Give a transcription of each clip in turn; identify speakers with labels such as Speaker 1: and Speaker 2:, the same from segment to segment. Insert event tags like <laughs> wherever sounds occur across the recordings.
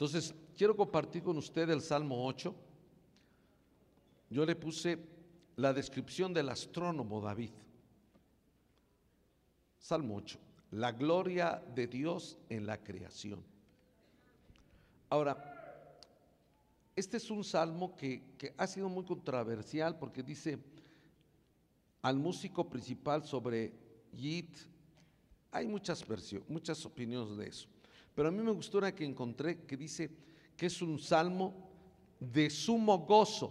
Speaker 1: Entonces, quiero compartir con usted el Salmo 8. Yo le puse la descripción del astrónomo David. Salmo 8. La gloria de Dios en la creación. Ahora, este es un salmo que, ha sido muy controversial porque dice al músico principal sobre Yit. Hay muchas versiones, muchas opiniones de eso. Pero a mí me gustó una que encontré que dice que es un salmo de sumo gozo.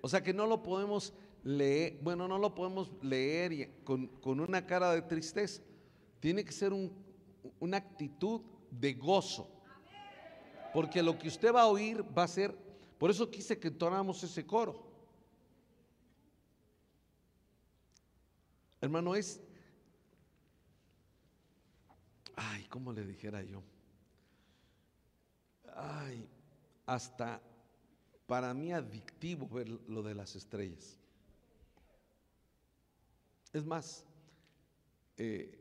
Speaker 1: O sea que no lo podemos leer, bueno, no lo podemos leer con, una cara de tristeza. Tiene que ser una actitud de gozo. Porque lo que usted va a oír va a ser, por eso quise que entonáramos ese coro. Hermano, es, ay, ¿cómo le dijera yo? Ay, hasta para mí adictivo ver lo de las estrellas. Es más, eh,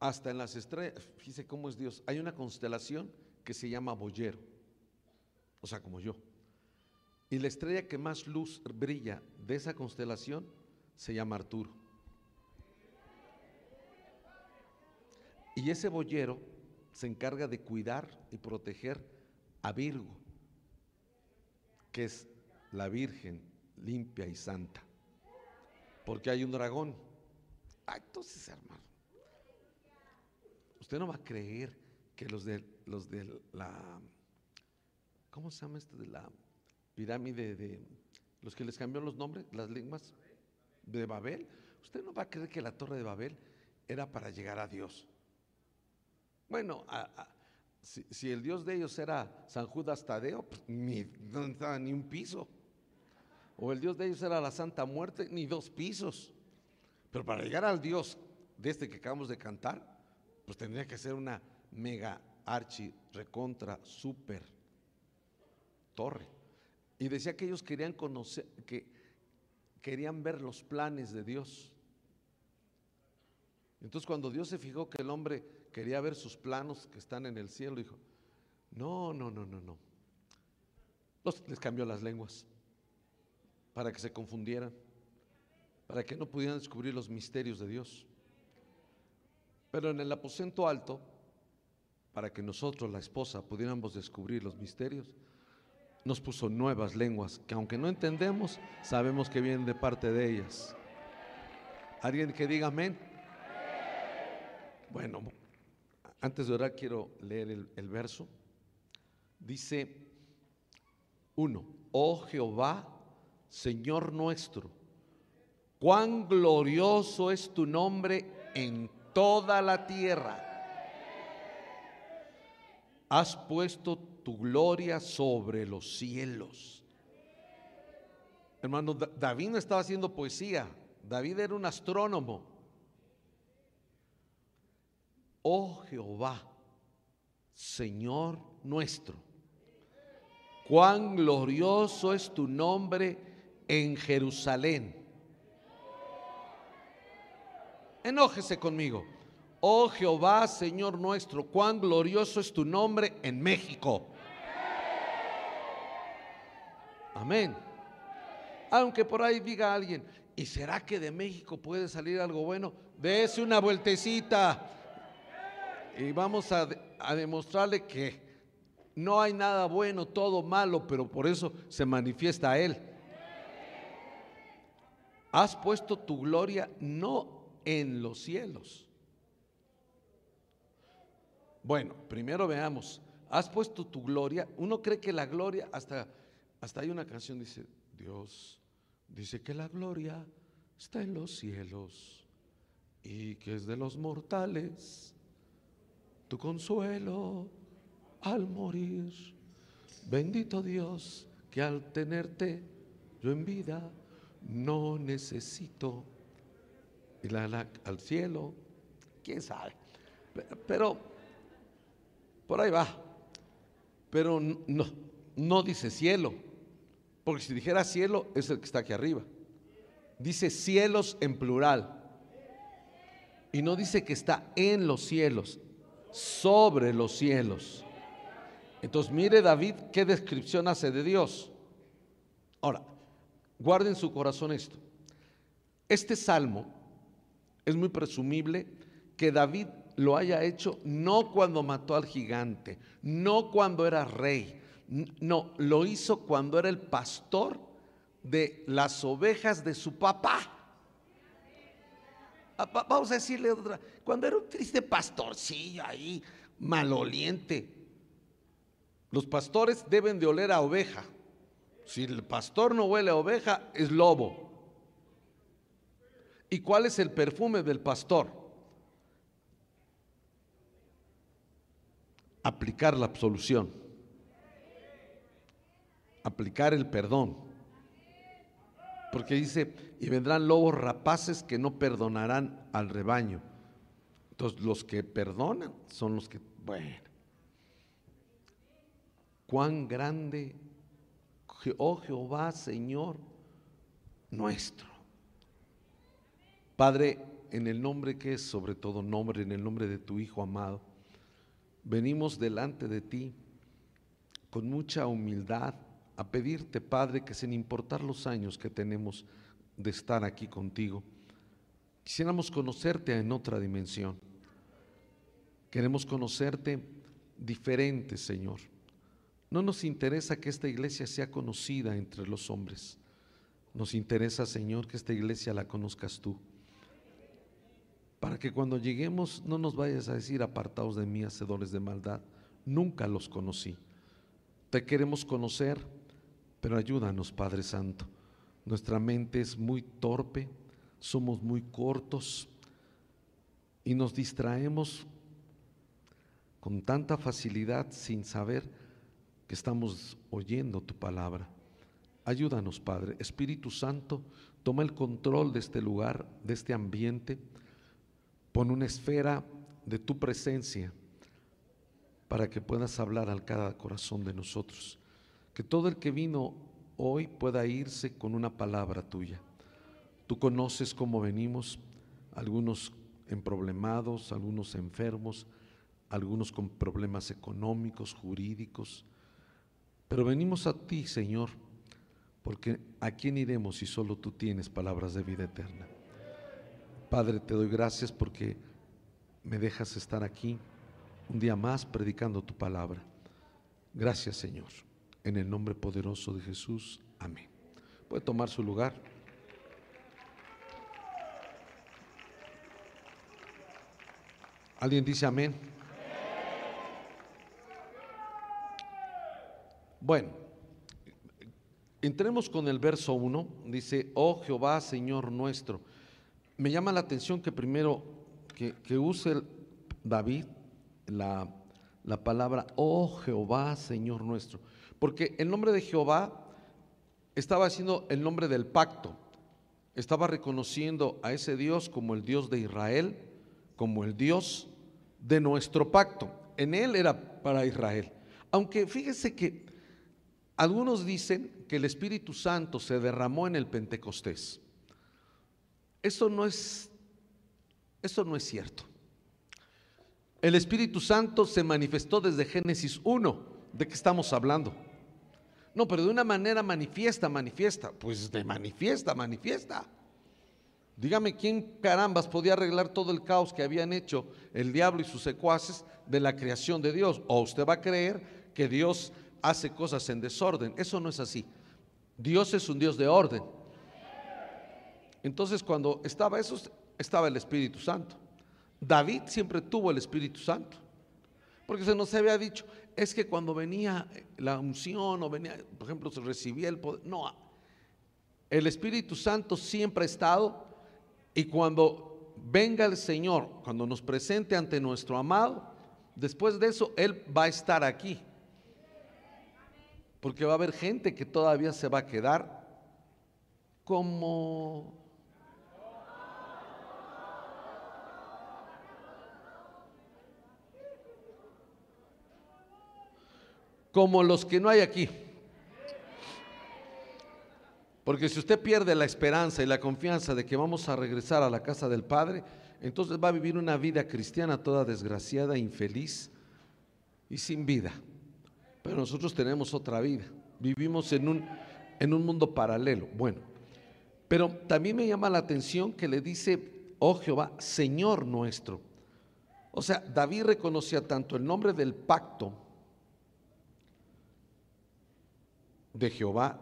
Speaker 1: hasta en las estrellas, fíjese cómo es Dios, hay una constelación que se llama Boyero, o sea, como yo. Y la estrella que más luz brilla de esa constelación se llama Arturo. Y ese boyero se encarga de cuidar y proteger a Virgo, que es la Virgen limpia y santa. Porque hay un dragón. Ah, entonces, hermano, usted no va a creer que los de los de la ¿cómo se llama esto de la pirámide de los que les cambió los nombres, las lenguas de Babel, usted no va a creer que la torre de Babel era para llegar a Dios. Bueno, si, el Dios de ellos era San Judas Tadeo, pues, ni, estaba ni un piso. O el Dios de ellos era la Santa Muerte, ni dos pisos. Pero para llegar al Dios de este que acabamos de cantar, pues tendría que ser una mega archi recontra super torre. Y decía que ellos querían conocer, que querían ver los planes de Dios. Entonces cuando Dios se fijó que el hombre quería ver sus planos que están en el cielo, dijo, no, no, no, no, no. les cambió las lenguas para que se confundieran, para que no pudieran descubrir los misterios de Dios. Pero en el aposento alto, para que nosotros, la esposa, pudiéramos descubrir los misterios, nos puso nuevas lenguas que aunque no entendemos, sabemos que vienen de parte de ellas. ¿Alguien que diga amén? Bueno, antes de orar quiero leer el, verso. Dice uno, oh Jehová, Señor nuestro, cuán glorioso es tu nombre en toda la tierra. Has puesto tu gloria sobre los cielos. Hermano, David no estaba haciendo poesía, David era un astrónomo. Oh Jehová, Señor nuestro, cuán glorioso es tu nombre en Jerusalén. Enójese conmigo. Oh Jehová, Señor nuestro, cuán glorioso es tu nombre en México. Amén. Aunque por ahí diga alguien, ¿y será que de México puede salir algo bueno? Dese una vueltecita y vamos a, a demostrarle que no hay nada bueno, todo malo, pero por eso se manifiesta a Él. Has puesto tu gloria no en los cielos. Bueno, primero veamos, has puesto tu gloria, uno cree que la gloria hasta hasta hay una canción dice, Dios dice que la gloria está en los cielos y que es de los mortales tu consuelo al morir. Bendito Dios que al tenerte yo en vida no necesito ir al cielo. ¿Quién sabe? Pero por ahí va. Pero no, no dice cielo. Porque si dijera cielo, es el que está aquí arriba. Dice cielos en plural. Y no dice que está en los cielos. Sobre los cielos. Entonces mire David qué descripción hace de Dios. Ahora, guarden su corazón esto. Este salmo es muy presumible que David lo haya hecho no cuando mató al gigante, no cuando era rey, no, lo hizo cuando era el pastor de las ovejas de su papá. Ah, vamos a decirle otra, cuando era un triste pastorcillo ahí, maloliente. Los pastores deben de oler a oveja. Si el pastor no huele a oveja, es lobo. ¿Y cuál es el perfume del pastor? Aplicar la absolución. Aplicar el perdón. Porque dice, y vendrán lobos rapaces que no perdonarán al rebaño. Entonces los que perdonan son los que, bueno, cuán grande, oh Jehová, Señor nuestro. Padre, en el nombre que es sobre todo nombre, en el nombre de tu Hijo amado, venimos delante de ti con mucha humildad a pedirte, Padre, que sin importar los años que tenemos de estar aquí contigo, quisiéramos conocerte en otra dimensión. Queremos conocerte diferente, Señor. No nos interesa que esta iglesia sea conocida entre los hombres. Nos interesa, Señor, que esta iglesia la conozcas tú para que cuando lleguemos no nos vayas a decir apartados de mí, hacedores de maldad. Nunca los conocí. Te queremos conocer, pero ayúdanos, Padre Santo. Nuestra mente es muy torpe, somos muy cortos y nos distraemos con tanta facilidad sin saber que estamos oyendo tu palabra. Ayúdanos, Padre. Espíritu Santo, toma el control de este lugar, de este ambiente Pon una esfera de tu presencia para que puedas hablar al cada corazón de nosotros. Que todo el que vino hoy pueda irse con una palabra tuya. Tú conoces cómo venimos, algunos emproblemados, algunos enfermos, algunos con problemas económicos, jurídicos. Pero venimos a ti, Señor, porque ¿a quién iremos si solo tú tienes palabras de vida eterna? Padre, te doy gracias porque me dejas estar aquí un día más predicando tu palabra. Gracias, Señor. En el nombre poderoso de Jesús. Amén. Puede tomar su lugar. ¿Alguien dice amén? Bueno, entremos con el verso 1. Dice, oh Jehová, Señor nuestro me llama la atención que primero que, use David la, la palabra, oh Jehová, Señor nuestro. Porque el nombre de Jehová estaba haciendo el nombre del pacto. Estaba reconociendo a ese Dios como el Dios de Israel, como el Dios de nuestro pacto. En él era para Israel. Aunque fíjese que algunos dicen que el Espíritu Santo se derramó en el Pentecostés. Eso no es, eso no es cierto. El Espíritu Santo se manifestó desde Génesis 1. ¿De qué estamos hablando? No, pero de una manera manifiesta, manifiesta. Pues de manifiesta, manifiesta. Dígame quién carambas podía arreglar todo el caos que habían hecho el diablo y sus secuaces de la creación de Dios. O usted va a creer que Dios hace cosas en desorden. Eso no es así. Dios es un Dios de orden. Entonces cuando estaba eso, estaba el Espíritu Santo. David siempre tuvo el Espíritu Santo. Porque se nos había dicho, es que cuando venía la unción o venía, por ejemplo, se recibía el poder. No, el Espíritu Santo siempre ha estado y cuando venga el Señor, cuando nos presente ante nuestro amado, después de eso Él va a estar aquí. Porque va a haber gente que todavía se va a quedar como como los que no hay aquí. Porque si usted pierde la esperanza y la confianza de que vamos a regresar a la casa del Padre, entonces va a vivir una vida cristiana toda desgraciada, infeliz y sin vida. Pero nosotros tenemos otra vida. Vivimos en un, en un mundo paralelo. Bueno, pero también me llama la atención que le dice, oh Jehová, Señor nuestro. O sea, David reconocía tanto el nombre del pacto de Jehová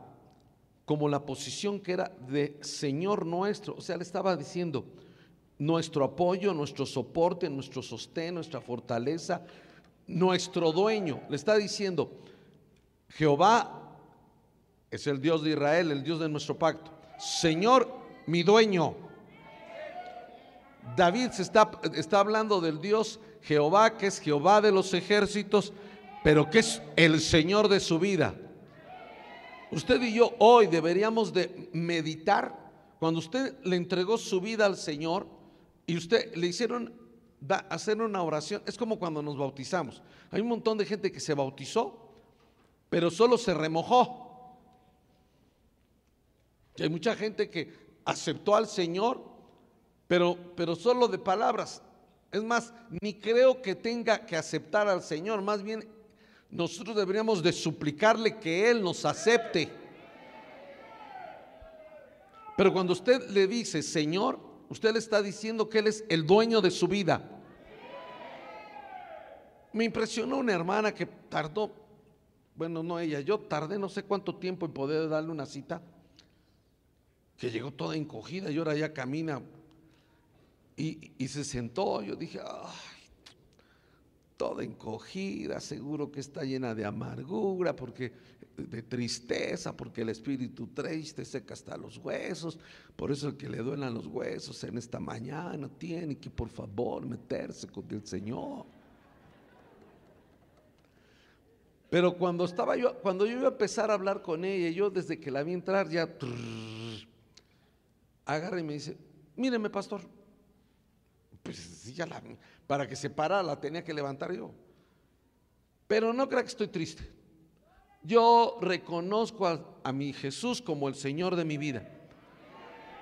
Speaker 1: como la posición que era de Señor nuestro. O sea, le estaba diciendo nuestro apoyo, nuestro soporte, nuestro sostén, nuestra fortaleza, nuestro dueño. Le está diciendo, Jehová es el Dios de Israel, el Dios de nuestro pacto. Señor, mi dueño. David se está, está hablando del Dios Jehová, que es Jehová de los ejércitos, pero que es el Señor de su vida. Usted y yo hoy deberíamos de meditar cuando usted le entregó su vida al Señor y usted le hicieron hacer una oración. Es como cuando nos bautizamos. Hay un montón de gente que se bautizó, pero solo se remojó. Y hay mucha gente que aceptó al Señor, pero, pero solo de palabras. Es más, ni creo que tenga que aceptar al Señor, más bien nosotros deberíamos de suplicarle que Él nos acepte. Pero cuando usted le dice, Señor, usted le está diciendo que Él es el dueño de su vida. Me impresionó una hermana que tardó, bueno, no ella, yo tardé no sé cuánto tiempo en poder darle una cita, que llegó toda encogida y ahora ya camina y, y se sentó. Yo dije, ay, toda encogida, seguro que está llena de amargura, porque de tristeza, porque el espíritu triste seca hasta los huesos, por eso el que le duelan los huesos en esta mañana tiene que por favor meterse con el Señor. Pero cuando estaba yo, cuando yo iba a empezar a hablar con ella, yo desde que la vi entrar ya agarra y me dice, míreme pastor, pues ya la, para que se parara la tenía que levantar yo. Pero no crea que estoy triste. Yo reconozco a, mi Jesús como el Señor de mi vida.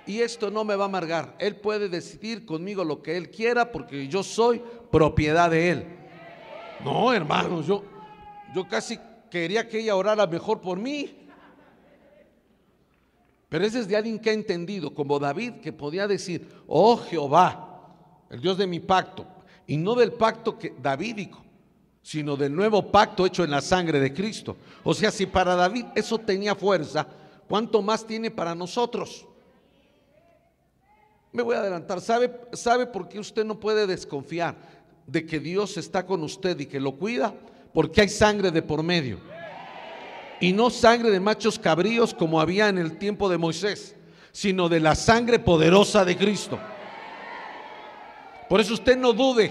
Speaker 1: Y esto no me va a amargar. Él puede decidir conmigo lo que Él quiera porque yo soy propiedad de Él. No, hermanos, yo, yo casi quería que ella orara mejor por mí. Pero es de alguien que ha entendido, como David, que podía decir, oh Jehová, el Dios de mi pacto, y no del pacto que, davídico, sino del nuevo pacto hecho en la sangre de Cristo. O sea, si para David eso tenía fuerza, ¿cuánto más tiene para nosotros? Me voy a adelantar. ¿Sabe, ¿Sabe por qué usted no puede desconfiar de que Dios está con usted y que lo cuida? Porque hay sangre de por medio. Y no sangre de machos cabríos como había en el tiempo de Moisés, sino de la sangre poderosa de Cristo. Por eso usted no dude,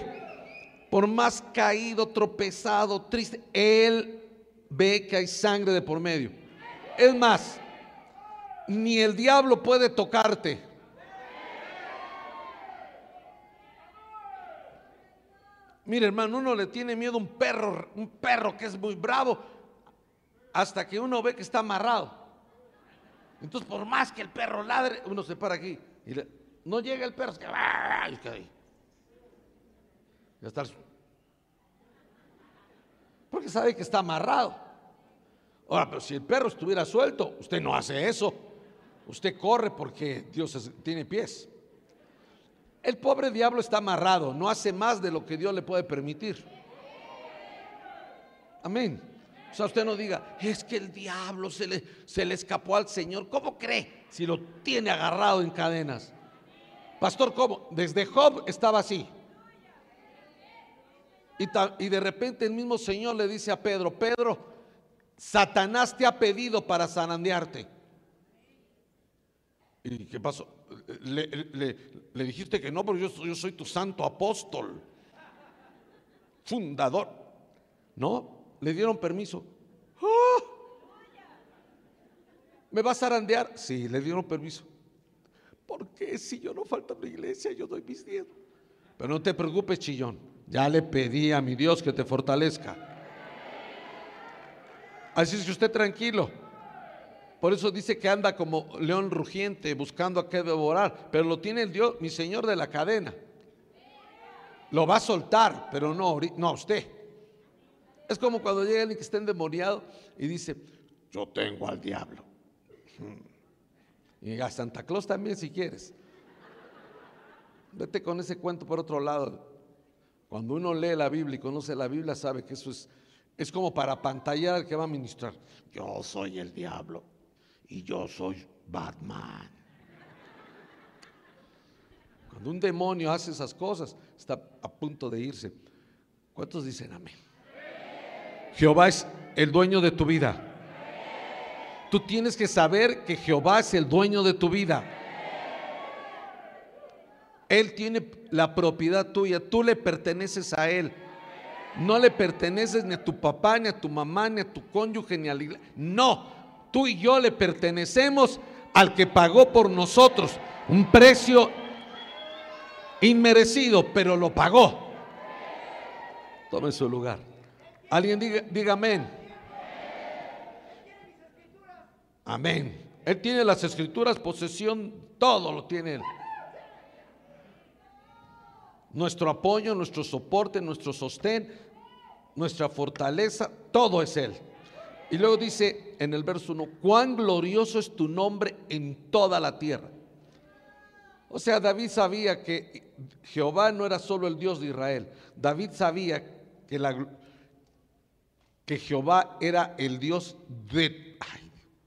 Speaker 1: por más caído, tropezado, triste, Él ve que hay sangre de por medio. Es más, ni el diablo puede tocarte. Mire, hermano, uno le tiene miedo a un perro, un perro que es muy bravo, hasta que uno ve que está amarrado. Entonces, por más que el perro ladre, uno se para aquí. Y no llega el perro, es que, Porque sabe que está amarrado. Ahora, pero si el perro estuviera suelto, usted no hace eso. Usted corre porque Dios tiene pies. El pobre diablo está amarrado, no hace más de lo que Dios le puede permitir. Amén. O sea, usted no diga, es que el diablo se le, se le escapó al Señor. ¿Cómo cree si lo tiene agarrado en cadenas? Pastor, ¿cómo? Desde Job estaba así. Y, de repente el mismo Señor le dice a Pedro, Pedro, Satanás te ha pedido para zarandearte. ¿Y qué pasó? Le, dijiste que no, pero yo, soy tu santo apóstol, fundador. No, le dieron permiso. ¡Ah! ¿Me vas a zarandear? Sí, le dieron permiso. Porque si yo no falto en la iglesia, yo doy mis diezmos. Pero no te preocupes, chillón. Ya le pedí a mi Dios que te fortalezca. Así es que usted tranquilo. Por eso dice que anda como león rugiente buscando a qué devorar. Pero lo tiene el Dios, mi Señor de la cadena. Lo va a soltar, pero no, no a usted. Es como cuando llega alguien que está endemoniado y dice, yo tengo al diablo. Y a Santa Claus también si quieres. Vete con ese cuento por otro lado. Cuando uno lee la Biblia y conoce la Biblia, sabe que eso es, es como para pantallar al que va a ministrar. Yo soy el diablo y yo soy Batman. Cuando un demonio hace esas cosas, está a punto de irse. ¿Cuántos dicen amén? Jehová es el dueño de tu vida. Tú tienes que saber que Jehová es el dueño de tu vida. Él tiene la propiedad tuya, tú le perteneces a Él. No le perteneces ni a tu papá, ni a tu mamá, ni a tu cónyuge, ni a la iglesia. No, tú y yo le pertenecemos al que pagó por nosotros un precio inmerecido, pero lo pagó. Tome su lugar. Alguien diga, diga amén. Amén. Él tiene las escrituras, posesión, todo lo tiene Él nuestro apoyo, nuestro soporte, nuestro sostén, nuestra fortaleza, todo es Él. Y luego dice en el verso 1, cuán glorioso es tu nombre en toda la tierra. O sea, David sabía que Jehová no era solo el Dios de Israel. David sabía que, la, que Jehová era el Dios de...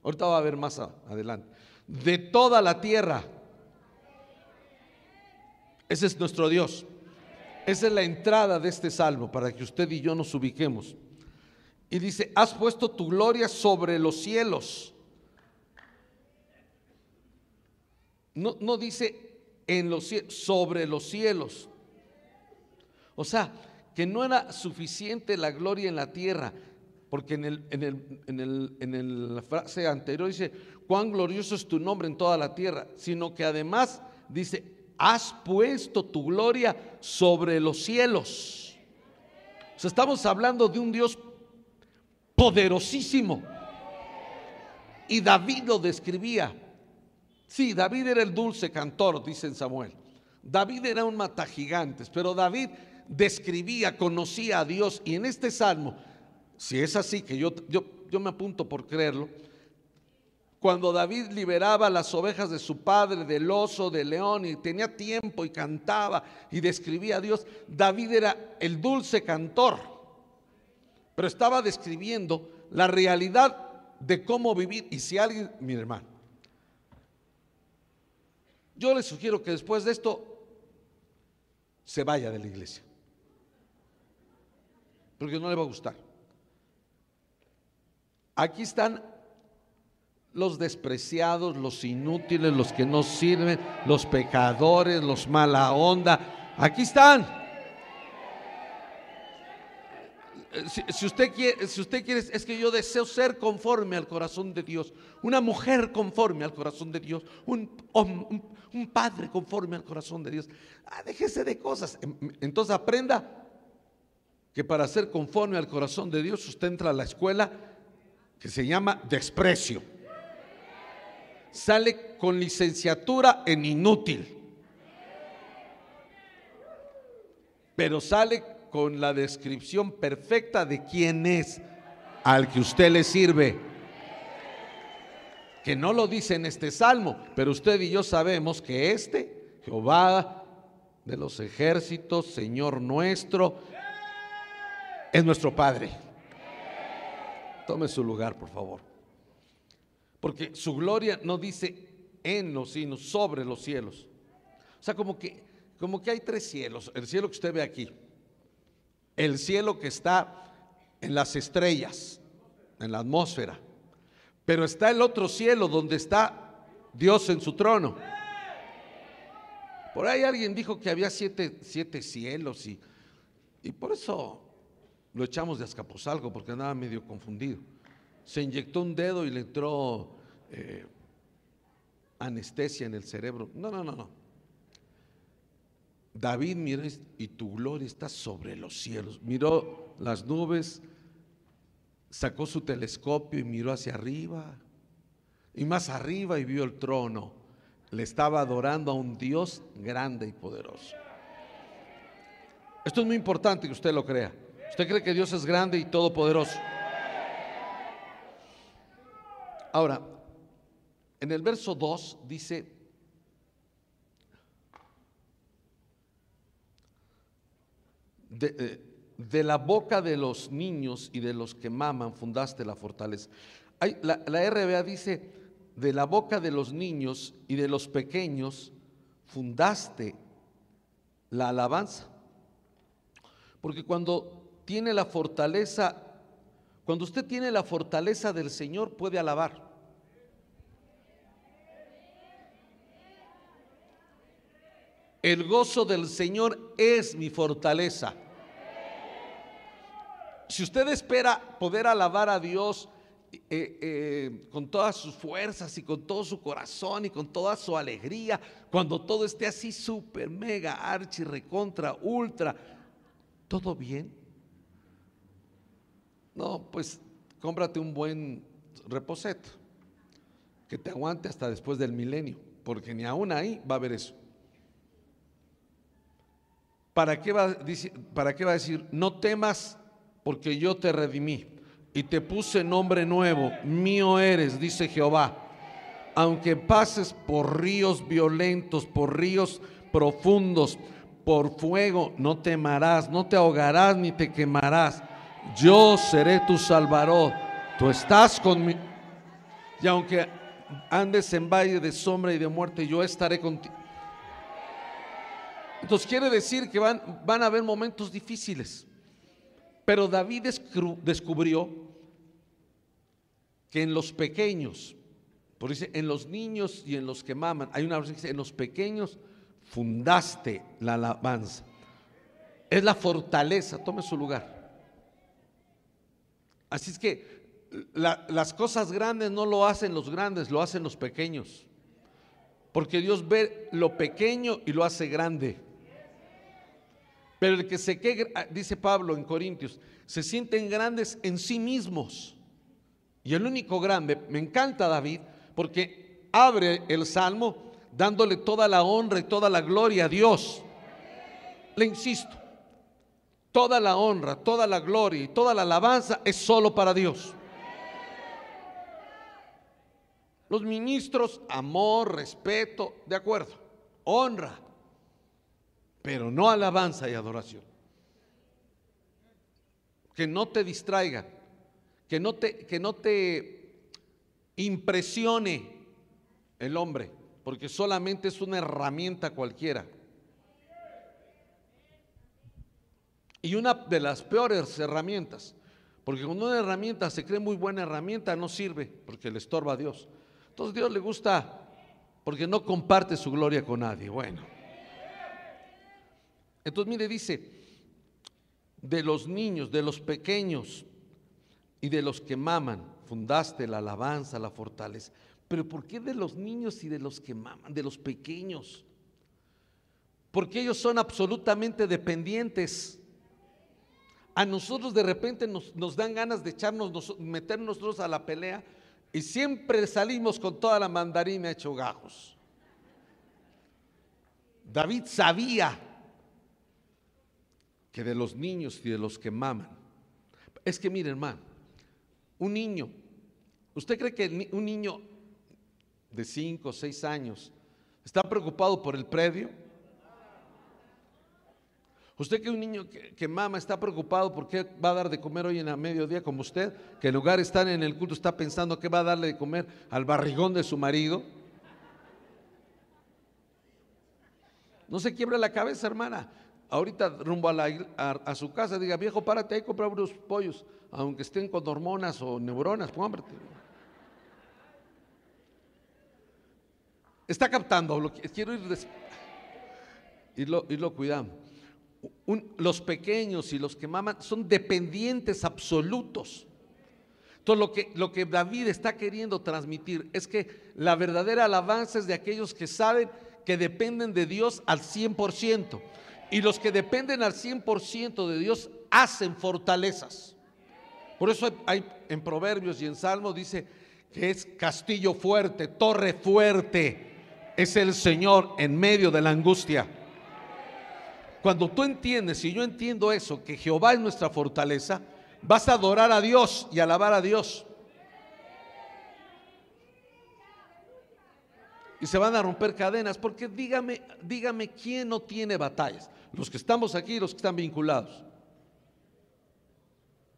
Speaker 1: ahorita va a ver más adelante. De toda la tierra. Ese es nuestro Dios. Esa es la entrada de este salmo para que usted y yo nos ubiquemos. Y dice, has puesto tu gloria sobre los cielos. No, no dice en los cielos, sobre los cielos. O sea, que no era suficiente la gloria en la tierra, porque en, el, en, el, en, el, en la frase anterior dice, cuán glorioso es tu nombre en toda la tierra, sino que además dice, has puesto tu gloria sobre los cielos. O sea, estamos hablando de un Dios poderosísimo. Y David lo describía. Sí, David era el dulce cantor, dice Samuel. David era un matagigantes, pero David describía, conocía a Dios. Y en este salmo, si es así, que yo, yo, yo me apunto por creerlo, cuando David liberaba las ovejas de su padre, del oso, del león, y tenía tiempo y cantaba y describía a Dios, David era el dulce cantor, pero estaba describiendo la realidad de cómo vivir. Y si alguien, mi hermano, yo le sugiero que después de esto se vaya de la iglesia, porque no le va a gustar. Aquí están los despreciados, los inútiles, los que no sirven, los pecadores, los mala onda. Aquí están. Si, usted quiere, si usted quiere, es que yo deseo ser conforme al corazón de Dios, una mujer conforme al corazón de Dios, un, un, padre conforme al corazón de Dios. Ah, déjese de cosas. Em, entonces aprenda que para ser conforme al corazón de Dios usted entra a la escuela que se llama desprecio sale con licenciatura en inútil. Pero sale con la descripción perfecta de quién es al que usted le sirve. Que no lo dice en este salmo, pero usted y yo sabemos que este, Jehová de los ejércitos, Señor nuestro, es nuestro Padre. Tome su lugar, por favor. Porque su gloria no dice en los, sino sobre los cielos. O sea, como que, como que hay tres cielos. El cielo que usted ve aquí. El cielo que está en las estrellas, en la atmósfera. Pero está el otro cielo donde está Dios en su trono. Por ahí alguien dijo que había siete, siete cielos y, y por eso lo echamos de Azcapotzalco porque andaba medio confundido se inyectó un dedo y le entró eh, anestesia en el cerebro. No, no, no, no. David miró y tu gloria está sobre los cielos. Miró las nubes, sacó su telescopio y miró hacia arriba. Y más arriba y vio el trono. Le estaba adorando a un Dios grande y poderoso. Esto es muy importante que usted lo crea. Usted cree que Dios es grande y todopoderoso. Ahora, en el verso 2 dice, de, de, la boca de los niños y de los que maman fundaste la fortaleza. La RBA dice, de la boca de los niños y de los pequeños fundaste la alabanza. Porque cuando tiene la fortaleza, cuando usted tiene la fortaleza del Señor, puede alabar. El gozo del Señor es mi fortaleza. Si usted espera poder alabar a Dios eh, eh, con todas sus fuerzas y con todo su corazón y con toda su alegría, cuando todo esté así súper, mega, archi, recontra, ultra, ¿todo bien? No, pues cómprate un buen reposeto que te aguante hasta después del milenio, porque ni aún ahí va a haber eso. ¿Para qué, va, ¿Para qué va a decir? No temas porque yo te redimí y te puse nombre nuevo, mío eres, dice Jehová. Aunque pases por ríos violentos, por ríos profundos, por fuego, no temarás, no te ahogarás ni te quemarás. Yo seré tu salvador. Tú estás conmigo. Y aunque andes en valle de sombra y de muerte, yo estaré contigo. Entonces quiere decir que van, van a haber momentos difíciles. Pero David descubrió que en los pequeños, por dice, en los niños y en los que maman, hay una versión que dice, en los pequeños fundaste la alabanza. Es la fortaleza, tome su lugar. Así es que las cosas grandes no lo hacen los grandes, lo hacen los pequeños. Porque Dios ve lo pequeño y lo hace grande. Pero el que se quede, ah, dice Pablo en Corintios, se sienten grandes en sí mismos. Y el único grande, me encanta David, porque abre el salmo dándole toda la honra y toda la gloria a Dios. Le insisto, toda la honra, toda la gloria y toda la alabanza es solo para Dios. Los ministros, amor, respeto, de acuerdo, honra, pero no alabanza y adoración. Que no te distraiga, que no te, que no te impresione el hombre, porque solamente es una herramienta cualquiera. Y una de las peores herramientas, porque cuando una herramienta se cree muy buena herramienta, no sirve, porque le estorba a Dios. Entonces Dios le gusta porque no comparte su gloria con nadie. Bueno. Entonces, mire, dice, de los niños, de los pequeños y de los que maman, fundaste la alabanza, la fortaleza. Pero ¿por qué de los niños y de los que maman, de los pequeños? Porque ellos son absolutamente dependientes. A nosotros de repente nos, nos dan ganas de echarnos, meternos nosotros a la pelea y siempre salimos con toda la mandarina hecho gajos. David sabía que de los niños y de los que maman. Es que miren, hermano, un niño, ¿usted cree que un niño de 5 o 6 años está preocupado por el predio? ¿Usted que un niño que, mama está preocupado por qué va a dar de comer hoy en la mediodía como usted, que en lugar de estar en el culto está pensando qué va a darle de comer al barrigón de su marido? No se quiebra la cabeza, hermana ahorita rumbo a, su casa, diga, viejo, párate ahí, compra unos pollos, aunque estén con hormonas o neuronas, cómprate. Está captando, lo, quiero ir y lo, y lo cuidamos. los pequeños y los que maman son dependientes absolutos. Entonces lo que, lo que David está queriendo transmitir es que la verdadera alabanza es de aquellos que saben que dependen de Dios al 100%. Y los que dependen al 100% de Dios hacen fortalezas. Por eso hay, en Proverbios y en Salmos dice que es castillo fuerte, torre fuerte. Es el Señor en medio de la angustia. Cuando tú entiendes y yo entiendo eso, que Jehová es nuestra fortaleza, vas a adorar a Dios y alabar a Dios. Y se van a romper cadenas, porque dígame, dígame quién no tiene batallas. Los que estamos aquí, los que están vinculados.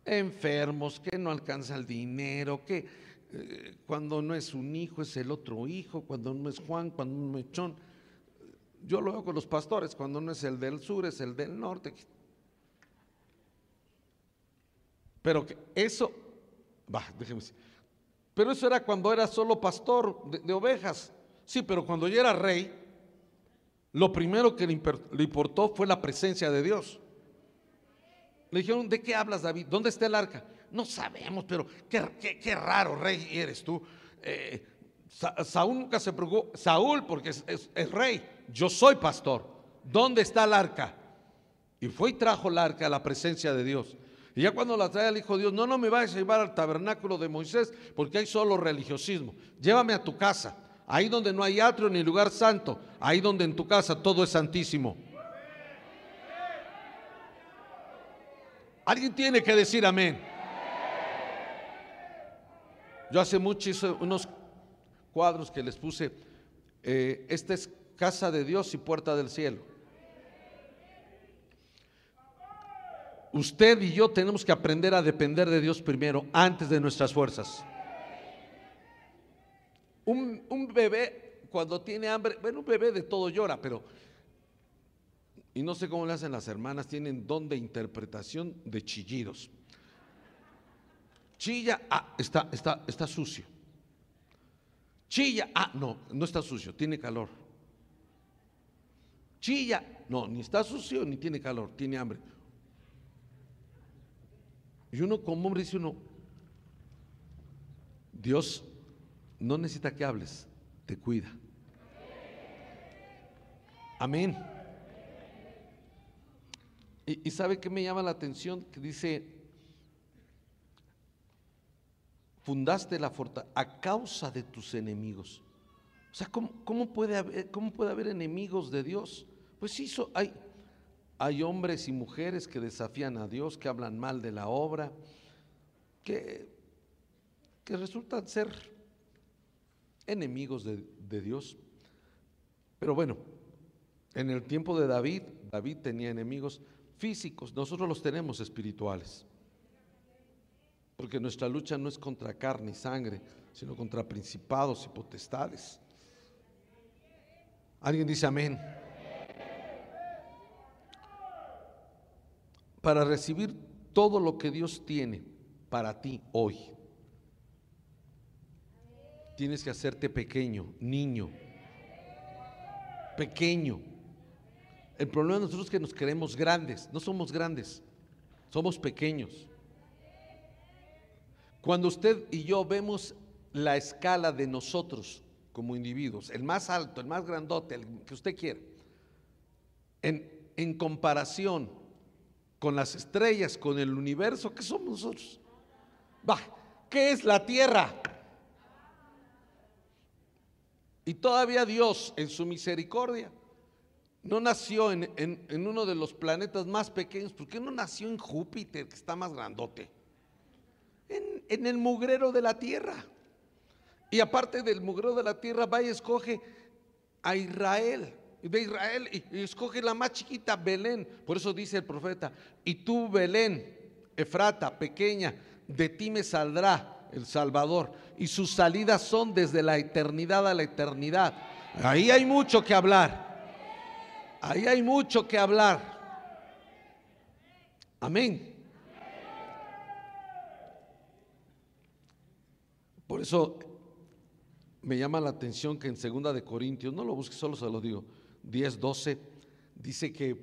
Speaker 1: Enfermos, que no alcanza el dinero, que eh, cuando no es un hijo es el otro hijo, cuando no es Juan, cuando no es Chón. Yo lo veo con los pastores, cuando no es el del sur, es el del norte. Pero que eso, va, déjeme decir. Pero eso era cuando era solo pastor de, ovejas. Sí, pero cuando ya era rey, lo primero que le, importó fue la presencia de Dios. Le dijeron, ¿de qué hablas, David? ¿Dónde está el arca? No sabemos, pero qué, raro rey eres tú. Eh, Saúl nunca se preocupó. Saúl, porque es rey. Yo soy pastor. ¿Dónde está el arca? Y fue y trajo el arca a la presencia de Dios. Y ya cuando la trae el Hijo de Dios, no, no me vayas a llevar al tabernáculo de Moisés, porque hay solo religiosismo. Llévame a tu casa, ahí donde no hay atrio ni lugar santo, ahí donde en tu casa todo es santísimo. Alguien tiene que decir amén. Yo hace mucho hice unos cuadros que les puse, eh, esta es casa de Dios y puerta del cielo. Usted y yo tenemos que aprender a depender de Dios primero antes de nuestras fuerzas. Un, bebé cuando tiene hambre, bueno, un bebé de todo llora, pero, y no sé cómo le hacen las hermanas, tienen don de interpretación de chillidos. Chilla, ah, está, está, está sucio. Chilla, ah, no, no está sucio, tiene calor. Chilla, no, ni está sucio ni tiene calor, tiene hambre. Y uno como hombre dice uno, Dios no necesita que hables, te cuida. Amén. Y, sabe que me llama la atención que dice, fundaste la fortaleza a causa de tus enemigos. O sea, ¿cómo, puede haber, ¿cómo puede haber enemigos de Dios? Pues hizo, hay, hay hombres y mujeres que desafían a Dios, que hablan mal de la obra, que, que resultan ser enemigos de, Dios. Pero bueno, en el tiempo de David, David tenía enemigos físicos, nosotros los tenemos espirituales. Porque nuestra lucha no es contra carne y sangre, sino contra principados y potestades. ¿Alguien dice amén? para recibir todo lo que Dios tiene para ti hoy. Tienes que hacerte pequeño, niño, pequeño. El problema de nosotros es que nos queremos grandes, no somos grandes, somos pequeños. Cuando usted y yo vemos la escala de nosotros como individuos, el más alto, el más grandote, el que usted quiere, en, en comparación con las estrellas, con el universo, ¿qué somos nosotros? Va, ¿qué es la Tierra? Y todavía Dios, en su misericordia, no nació en, uno de los planetas más pequeños, ¿por qué no nació en Júpiter, que está más grandote? En, en el mugrero de la Tierra. Y aparte del mugrero de la Tierra, va y escoge a Israel de Israel y, escoge la más chiquita, Belén. Por eso dice el profeta, y tú Belén, Efrata, pequeña, de ti me saldrá el Salvador. Y sus salidas son desde la eternidad a la eternidad. Ahí hay mucho que hablar. Ahí hay mucho que hablar. Amén. Por eso me llama la atención que en segunda de Corintios, no lo busque, solo se lo digo. 10, 12, dice que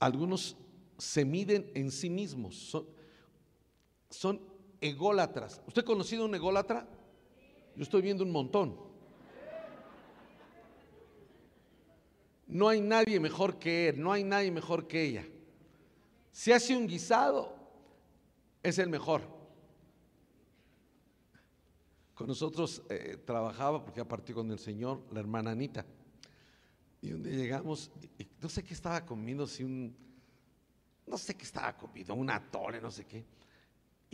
Speaker 1: algunos se miden en sí mismos, son, son ególatras. ¿Usted ha conocido un ególatra? Yo estoy viendo un montón. No hay nadie mejor que él, no hay nadie mejor que ella. Si hace un guisado, es el mejor. Con nosotros eh, trabajaba, porque ya partió con el Señor, la hermana Anita. Y un día llegamos, no sé qué estaba comiendo, si un, no sé qué estaba comiendo, un atole, no sé qué.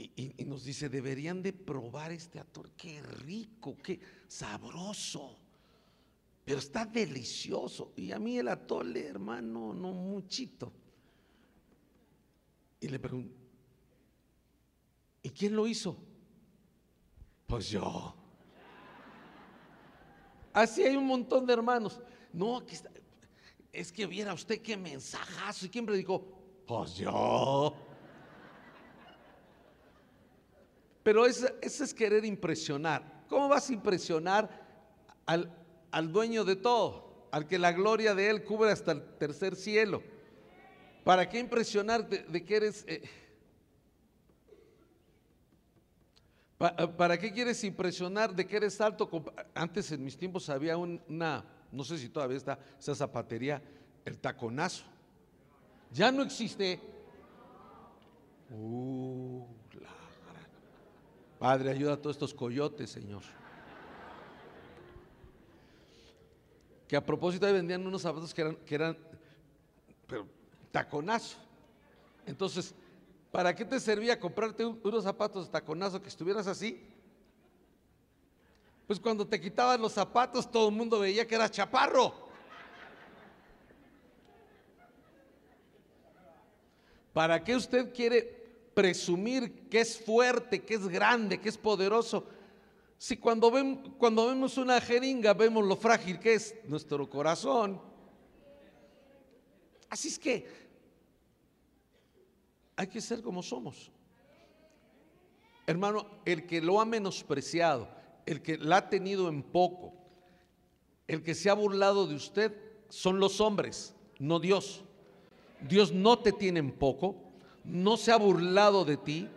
Speaker 1: Y, nos dice, deberían de probar este atole, qué rico, qué sabroso, pero está delicioso. Y a mí el atole, hermano, no muchito. Y le pregunto, ¿y quién lo hizo? Pues yo. Así hay un montón de hermanos. No, aquí está. Es que viera usted qué mensajazo. ¿Y quién predicó? Pues yo. Pero ese, es querer impresionar. ¿Cómo vas a impresionar al, al, dueño de todo? Al que la gloria de él cubre hasta el tercer cielo. ¿Para qué impresionar de, que eres... Eh, ¿Para qué quieres impresionar de que eres alto? Antes en mis tiempos había una, no sé si todavía está esa zapatería, el taconazo. Ya no existe. Uh, Padre, ayuda a todos estos coyotes, Señor. Que a propósito ahí vendían unos zapatos que eran, que eran pero taconazo. Entonces, ¿para qué te servía comprarte unos zapatos de taconazo que estuvieras así? Pues cuando te quitaban los zapatos todo el mundo veía que era chaparro. ¿Para qué usted quiere presumir que es fuerte, que es grande, que es poderoso? Si cuando, cuando vemos una jeringa vemos lo frágil que es nuestro corazón. Así es que hay que ser como somos. Hermano, el que lo ha menospreciado, el que la ha tenido en poco, el que se ha burlado de usted, son los hombres, no Dios. Dios no te tiene en poco, no se ha burlado de ti,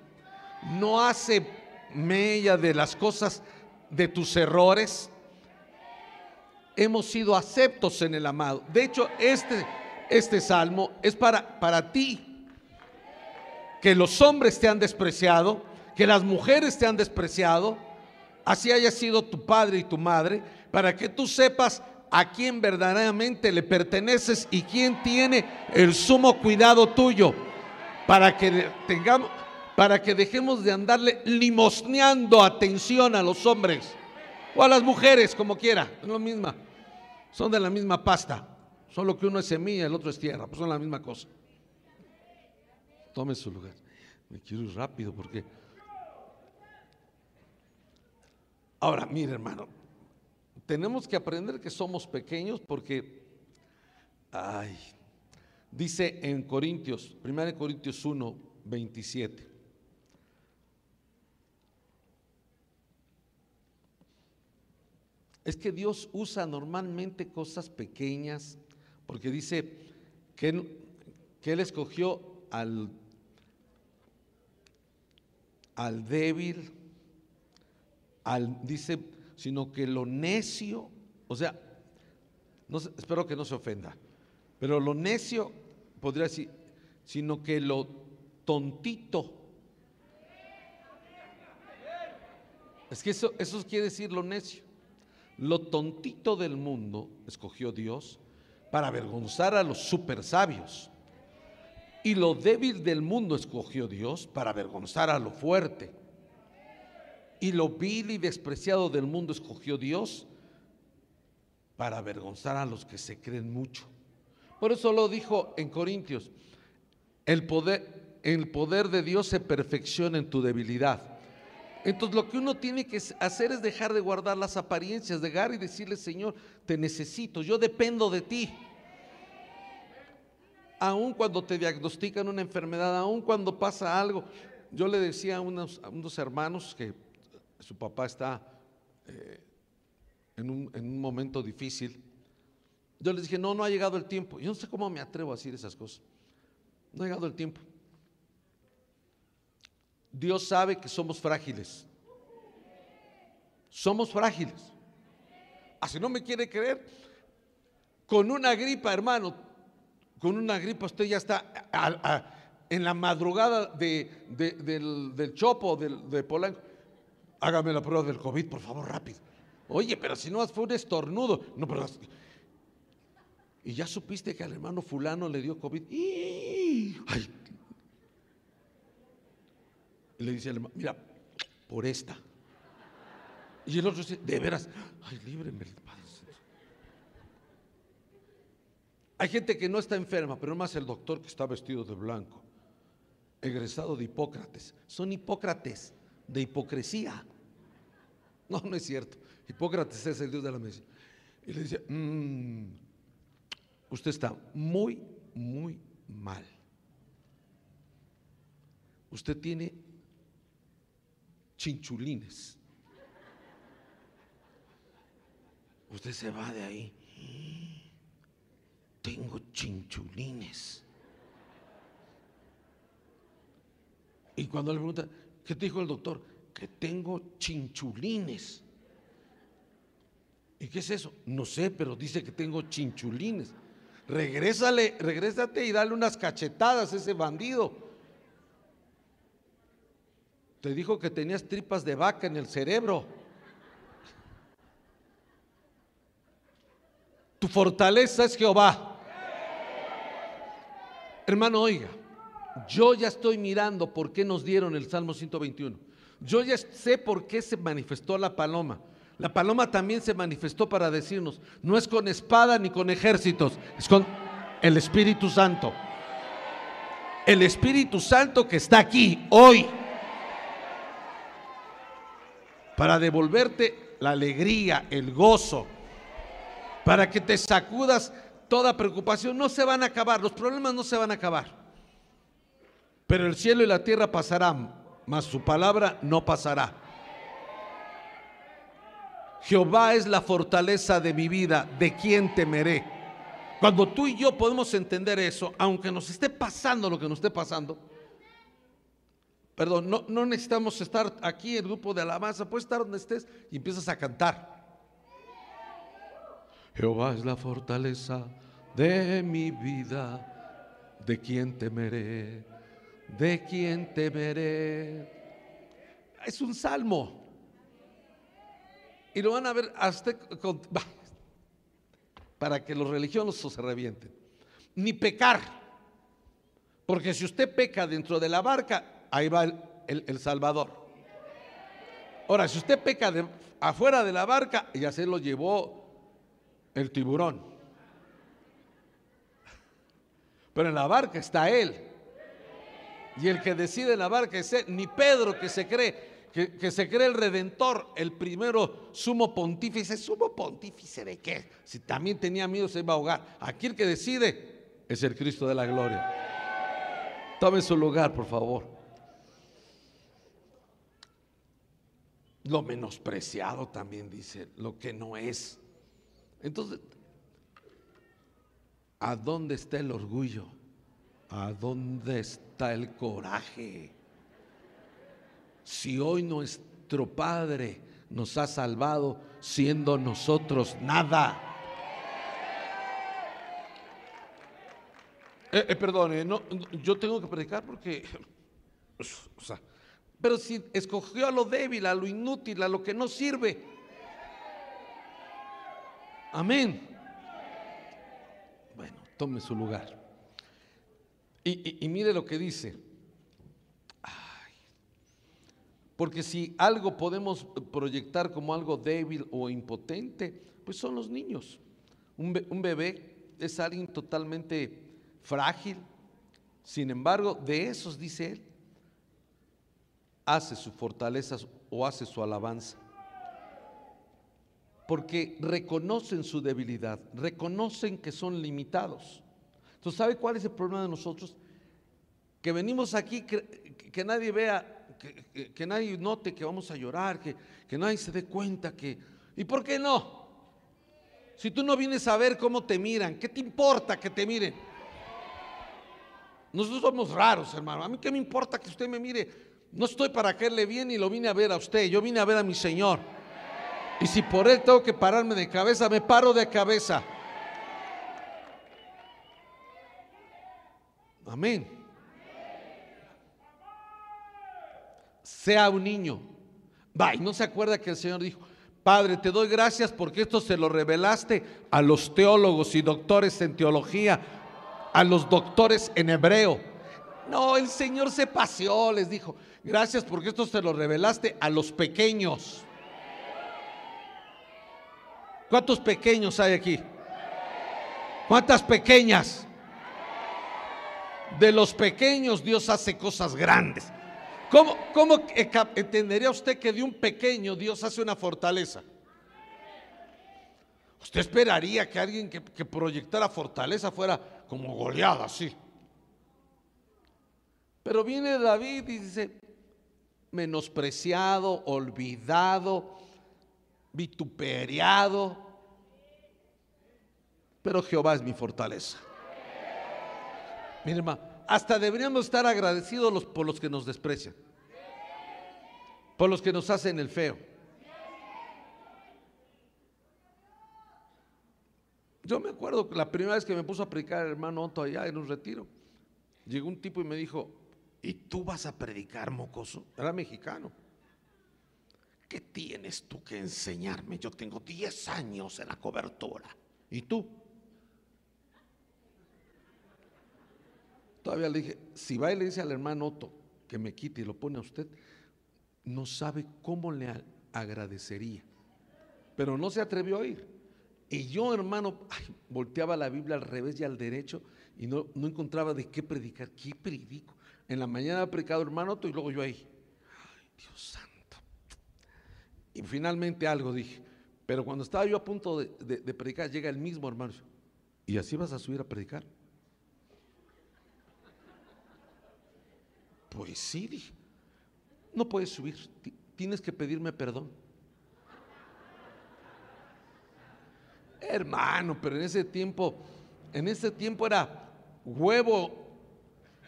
Speaker 1: no hace mella de las cosas, de tus errores. Hemos sido aceptos en el amado. De hecho, este este salmo es para, para ti. Que los hombres te han despreciado, que las mujeres te han despreciado, así haya sido tu padre y tu madre, para que tú sepas a quién verdaderamente le perteneces y quién tiene el sumo cuidado tuyo, para que tengamos, para que dejemos de andarle limosneando atención a los hombres o a las mujeres, como quiera, es lo misma, son de la misma pasta. Solo que uno es semilla, el otro es tierra, pues son la misma cosa. Tome su lugar. Me quiero ir rápido porque... Ahora, mire hermano, tenemos que aprender que somos pequeños porque, ay, dice en Corintios, 1 Corintios 1, 27. Es que Dios usa normalmente cosas pequeñas, porque dice que, Él escogió al, al débil, al, dice, sino que lo necio, o sea, espero que no se ofenda, pero lo necio podría decir, sino que lo tontito. Es que eso, eso quiere decir lo necio. Lo tontito del mundo escogió Dios para avergonzar a los super sabios. Y lo débil del mundo escogió Dios para avergonzar a lo fuerte. Y lo vil y despreciado del mundo escogió Dios para avergonzar a los que se creen mucho. Por eso lo dijo en Corintios, el poder, el poder de Dios se perfecciona en tu debilidad. Entonces lo que uno tiene que hacer es dejar de guardar las apariencias, de dejar y decirle, Señor, te necesito, yo dependo de ti. Aún cuando te diagnostican una enfermedad, aún cuando pasa algo. Yo le decía a unos, hermanos que su papá está eh, en un momento difícil. Yo les dije, no, no ha llegado el tiempo. Yo no sé cómo me atrevo a decir esas cosas. No ha llegado el tiempo. Dios sabe que somos frágiles. Somos frágiles. Así no me quiere creer. Con una gripa, hermano, con una gripa usted ya está en la madrugada del, Chopo, del, de Polanco. Hágame la prueba del COVID, por favor, rápido. Oye, pero si no fue un estornudo. No, pero y ya supiste que al hermano fulano le dio COVID. Y le dice al hermano, mira, por esta. Y el otro dice, de veras, ay, líbreme, Padre. Hay gente que no está enferma, pero más el doctor que está vestido de blanco, egresado de Hipócrates. Son Hipócrates de hipocresía. No, no es cierto. Hipócrates es el Dios de la medicina. Y le dice, mm, usted está muy, muy mal. Usted tiene chinchulines. Usted se va de ahí. Tengo chinchulines. Y cuando le pregunta, ¿qué te dijo el doctor? Que tengo chinchulines. ¿Y qué es eso? No sé, pero dice que tengo chinchulines. Regrésale, regrésate y dale unas cachetadas a ese bandido. Te dijo que tenías tripas de vaca en el cerebro. Tu fortaleza es Jehová. Hermano, oiga, yo ya estoy mirando por qué nos dieron el Salmo 121. Yo ya sé por qué se manifestó la paloma. La paloma también se manifestó para decirnos, no es con espada ni con ejércitos, es con el Espíritu Santo. El Espíritu Santo que está aquí hoy para devolverte la alegría, el gozo, para que te sacudas toda preocupación. No se van a acabar, los problemas no se van a acabar. Pero el cielo y la tierra pasarán, mas su palabra no pasará. Jehová es la fortaleza de mi vida, ¿de quién temeré? Cuando tú y yo podemos entender eso, aunque nos esté pasando lo que nos esté pasando, perdón, no, necesitamos estar aquí, el grupo de alabanza, puedes estar donde estés y empiezas a cantar. Jehová es la fortaleza de mi vida, ¿de quién temeré? ¿De quién temeré? Es un salmo. Y lo van a ver hasta <laughs> para que los religiosos se revienten. Ni pecar. Porque si usted peca dentro de la barca, ahí va el, Salvador. Ahora, si usted peca afuera de la barca, ya se lo llevó el tiburón. Pero en la barca está él. Y el que decide en la barca es él, ni Pedro que se cree, que, se cree el redentor, el primero sumo pontífice. ¿Sumo pontífice de qué? Si también tenía miedo se iba a ahogar. Aquí el que decide es el Cristo de la gloria. Tome su lugar, por favor. Lo menospreciado también dice, lo que no es. Entonces, ¿a dónde está el orgullo? ¿A dónde está el coraje? Si hoy nuestro Padre nos ha salvado siendo nosotros nada. Eh, eh, perdone, no, yo tengo que predicar porque, o sea, pero si escogió a lo débil, a lo inútil, a lo que no sirve, Amén. Bueno, tome su lugar. Y, mire lo que dice. Porque si algo podemos proyectar como algo débil o impotente, pues son los niños. Un, bebé es alguien totalmente frágil. Sin embargo, de esos, dice él, hace su fortaleza o hace su alabanza porque reconocen su debilidad, reconocen que son limitados. Entonces, ¿sabe cuál es el problema de nosotros? Que venimos aquí, que, nadie vea, que, nadie note que vamos a llorar, que, que nadie se dé cuenta que... ¿Y por qué no? Si tú no vienes a ver cómo te miran, ¿qué te importa que te miren? Nosotros somos raros, hermano. A mí qué me importa que usted me mire. No estoy para caerle bien y lo vine a ver a usted. Yo vine a ver a mi Señor. Y si por él tengo que pararme de cabeza, me paro de cabeza. Amén. Sea un niño. Va, y no se acuerda que el Señor dijo, Padre, te doy gracias porque esto se lo revelaste a los teólogos y doctores en teología, a los doctores en hebreo. No, el Señor se paseó, les dijo, gracias porque esto se lo revelaste a los pequeños. ¿Cuántos pequeños hay aquí? ¿Cuántas pequeñas? De los pequeños Dios hace cosas grandes. ¿Cómo, ¿Cómo, entendería usted que de un pequeño Dios hace una fortaleza? Usted esperaría que alguien que, proyectara fortaleza fuera como goleada, así. Pero viene David y dice, menospreciado, olvidado, vituperiado, pero Jehová es mi fortaleza. Mire, hasta deberíamos estar agradecidos por los que nos desprecian, por los que nos hacen el feo. Yo me acuerdo que la primera vez que me puso a predicar el hermano Otto allá en un retiro, llegó un tipo y me dijo, ¿y tú vas a predicar, mocoso? Era mexicano. ¿Qué tienes tú que enseñarme? Yo tengo 10 años en la cobertura. ¿Y tú? Todavía le dije, si va y le dice al hermano Otto que me quite y lo pone a usted, no sabe cómo le agradecería. Pero no se atrevió a ir. Y yo, hermano, volteaba la Biblia al revés y al derecho y no, no encontraba de qué predicar. ¿Qué predico? En la mañana ha predicado hermano Otto y luego yo ahí. Ay, Dios santo. Y finalmente algo dije. Pero cuando estaba yo a punto de, de predicar, llega el mismo hermano. ¿Y así vas a subir a predicar? Pues sí, no puedes subir, tienes que pedirme perdón. Hermano, pero en ese tiempo, en ese tiempo era huevo,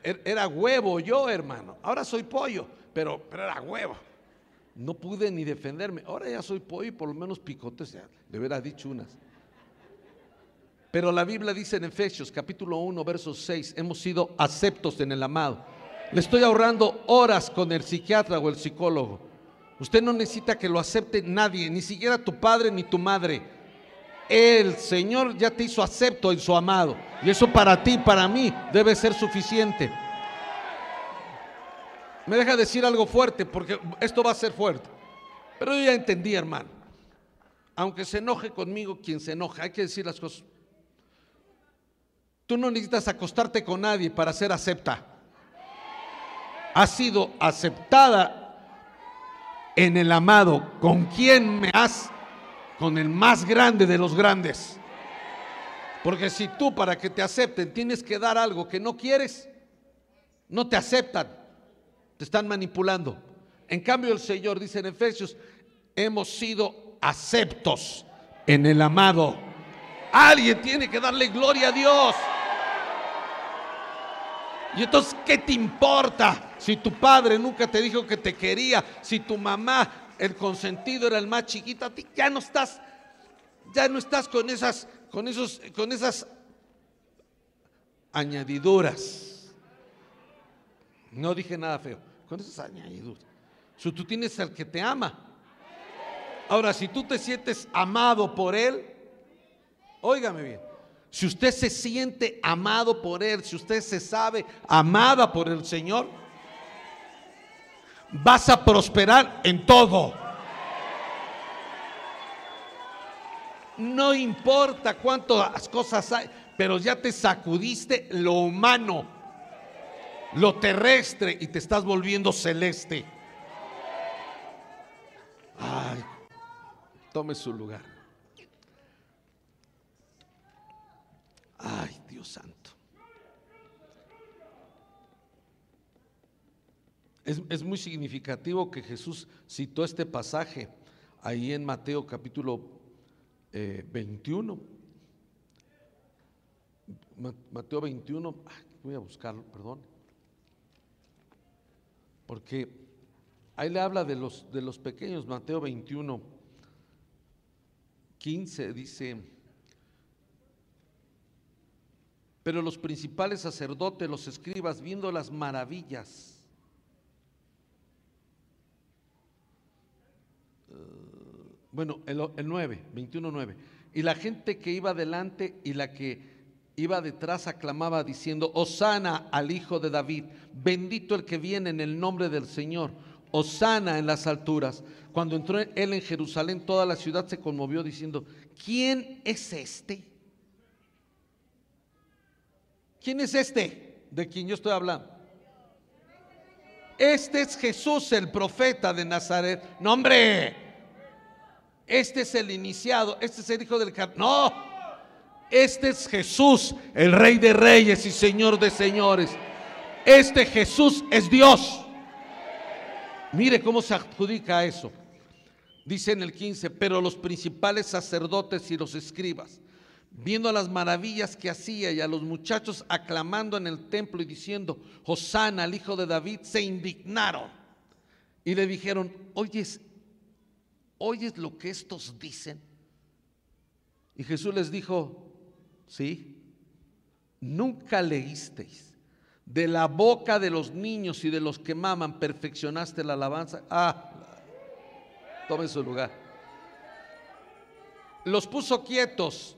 Speaker 1: er, era huevo yo, hermano. Ahora soy pollo, pero, pero era huevo. No pude ni defenderme. Ahora ya soy pollo y por lo menos picotes, ya, le hubiera dicho unas. Pero la Biblia dice en Efesios capítulo 1, verso 6, hemos sido aceptos en el amado. Le estoy ahorrando horas con el psiquiatra o el psicólogo. Usted no necesita que lo acepte nadie, ni siquiera tu padre ni tu madre. El Señor ya te hizo acepto en su amado. Y eso para ti, para mí, debe ser suficiente. Me deja decir algo fuerte, porque esto va a ser fuerte. Pero yo ya entendí, hermano. Aunque se enoje conmigo quien se enoja, hay que decir las cosas. Tú no necesitas acostarte con nadie para ser acepta ha sido aceptada en el amado. ¿Con quién me has? Con el más grande de los grandes. Porque si tú para que te acepten tienes que dar algo que no quieres, no te aceptan, te están manipulando. En cambio el Señor dice en Efesios, hemos sido aceptos en el amado. Alguien tiene que darle gloria a Dios. Y entonces, ¿qué te importa si tu padre nunca te dijo que te quería? Si tu mamá, el consentido era el más chiquito, a ti ya no estás, ya no estás con esas, con esos, con esas añadiduras. No dije nada feo, con esas añadiduras. Si tú tienes al que te ama. Ahora, si tú te sientes amado por él, óigame bien, si usted se siente amado por Él, si usted se sabe amada por el Señor, vas a prosperar en todo. No importa cuántas cosas hay, pero ya te sacudiste lo humano, lo terrestre y te estás volviendo celeste. Ay, tome su lugar. Ay, Dios santo. Es, muy significativo que Jesús citó este pasaje ahí en Mateo capítulo 21. Eh, Mateo 21, voy a buscarlo, perdón. Porque ahí le habla de los, de los pequeños, Mateo 21, 15 dice, Pero los principales sacerdotes, los escribas, viendo las maravillas, eh, Bueno, el, el 9, 21, 9. Y la gente que iba delante y la que iba detrás aclamaba diciendo, Osana al Hijo de David, bendito el que viene en el nombre del Señor, Osana en las alturas. Cuando entró él en Jerusalén, toda la ciudad se conmovió diciendo, ¿quién es este? ¿Quién es este de quien yo estoy hablando? Este es Jesús, el profeta de Nazaret. No, hombre, este es el iniciado, este es el hijo del... No, este es Jesús, el rey de reyes y señor de señores. Este Jesús es Dios. Mire cómo se adjudica eso. Dice en el 15, pero los principales sacerdotes y los escribas, viendo las maravillas que hacía y a los muchachos aclamando en el templo y diciendo, Hosana al hijo de David, se indignaron y le dijeron, oyes, oyes lo que estos dicen. Y Jesús les dijo, sí, nunca leísteis. De la boca de los niños y de los que maman perfeccionaste la alabanza. Ah, tome su lugar. Los puso quietos.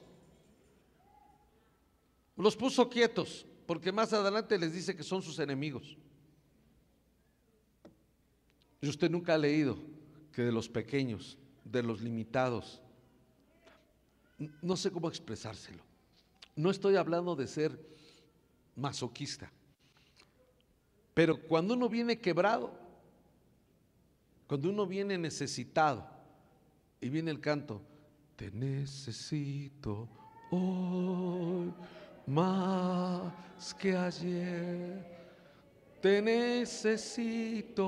Speaker 1: Los puso quietos, porque más adelante les dice que son sus enemigos. Y usted nunca ha leído que de los pequeños, de los limitados, no sé cómo expresárselo. No estoy hablando de ser masoquista, pero cuando uno viene quebrado, cuando uno viene necesitado y viene el canto, te necesito hoy más que ayer, te necesito.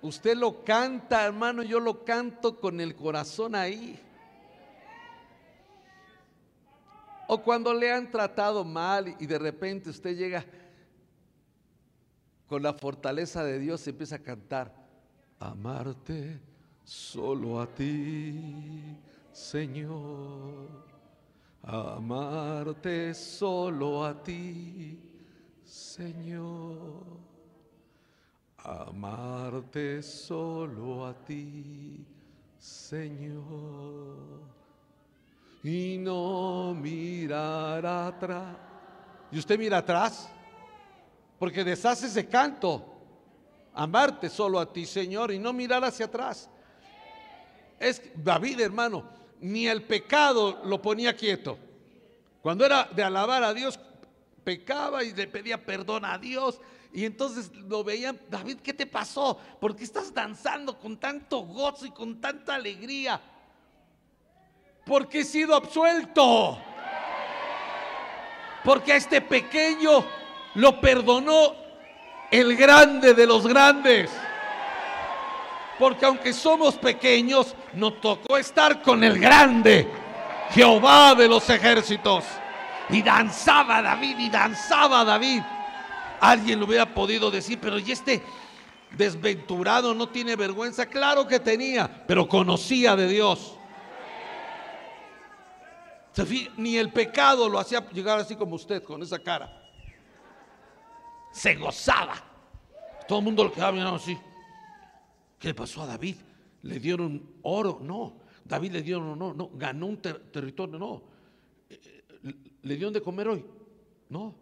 Speaker 1: Usted lo canta, hermano, yo lo canto con el corazón ahí. O cuando le han tratado mal y de repente usted llega con la fortaleza de Dios y empieza a cantar, amarte solo a ti, Señor, amarte solo a ti, Señor, amarte solo a ti, Señor y no mirar atrás. ¿Y usted mira atrás? Porque deshace ese canto. Amarte solo a ti, Señor, y no mirar hacia atrás. Es David, hermano, ni el pecado lo ponía quieto. Cuando era de alabar a Dios, pecaba y le pedía perdón a Dios. Y entonces lo veían, David, ¿qué te pasó? ¿Por qué estás danzando con tanto gozo y con tanta alegría? porque he sido absuelto. Porque a este pequeño lo perdonó el grande de los grandes. Porque aunque somos pequeños, nos tocó estar con el grande, Jehová de los ejércitos. Y danzaba David, y danzaba David. Alguien lo hubiera podido decir, pero ¿y este desventurado no tiene vergüenza? Claro que tenía, pero conocía de Dios. Ni el pecado lo hacía llegar así como usted, con esa cara. Se gozaba. Todo el mundo lo quedaba mirando así. ¿Qué le pasó a David? ¿Le dieron oro? No. David le dieron no, no. Ganó un territorio, no. Eh, ¿Le dieron de comer hoy? No.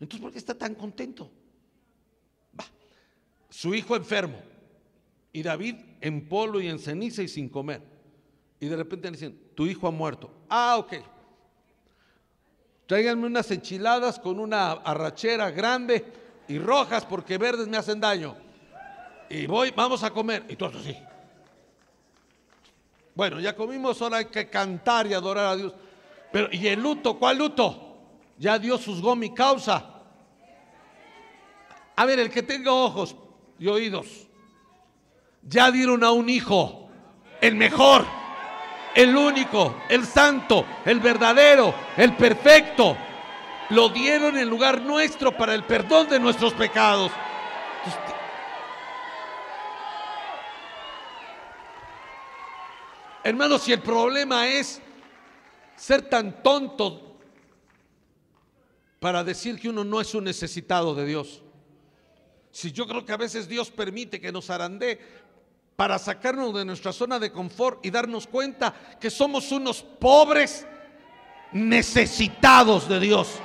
Speaker 1: Entonces, ¿por qué está tan contento? Su hijo enfermo. Y David en polvo y en ceniza y sin comer. Y de repente le dicen, tu hijo ha muerto. Ah, ok. Tráiganme unas enchiladas con una arrachera grande y rojas porque verdes me hacen daño. Y voy, vamos a comer. Y todo así. Bueno, ya comimos, ahora hay que cantar y adorar a Dios. Pero, ¿y el luto? ¿Cuál luto? Ya Dios juzgó mi causa. A ver, el que tenga ojos y oídos, ya dieron a un hijo, el mejor el único, el santo, el verdadero, el perfecto. Lo dieron en lugar nuestro para el perdón de nuestros pecados. Hermanos, si el problema es ser tan tonto para decir que uno no es un necesitado de Dios. Si yo creo que a veces Dios permite que nos arande para sacarnos de nuestra zona de confort y darnos cuenta que somos unos pobres necesitados de Dios,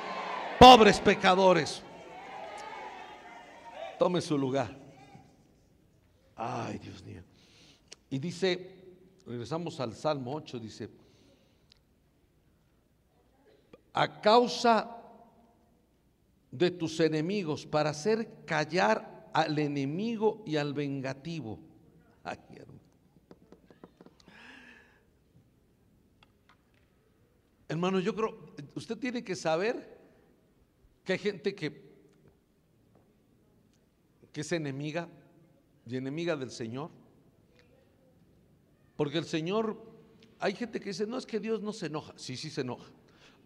Speaker 1: pobres pecadores. Tome su lugar. Ay, Dios mío. Y dice, regresamos al Salmo 8, dice, a causa de tus enemigos, para hacer callar al enemigo y al vengativo. <laughs> Hermano. yo creo, usted tiene que saber que hay gente que, que es enemiga y enemiga del Señor. Porque el Señor, hay gente que dice, no es que Dios no se enoja. Sí, sí se enoja.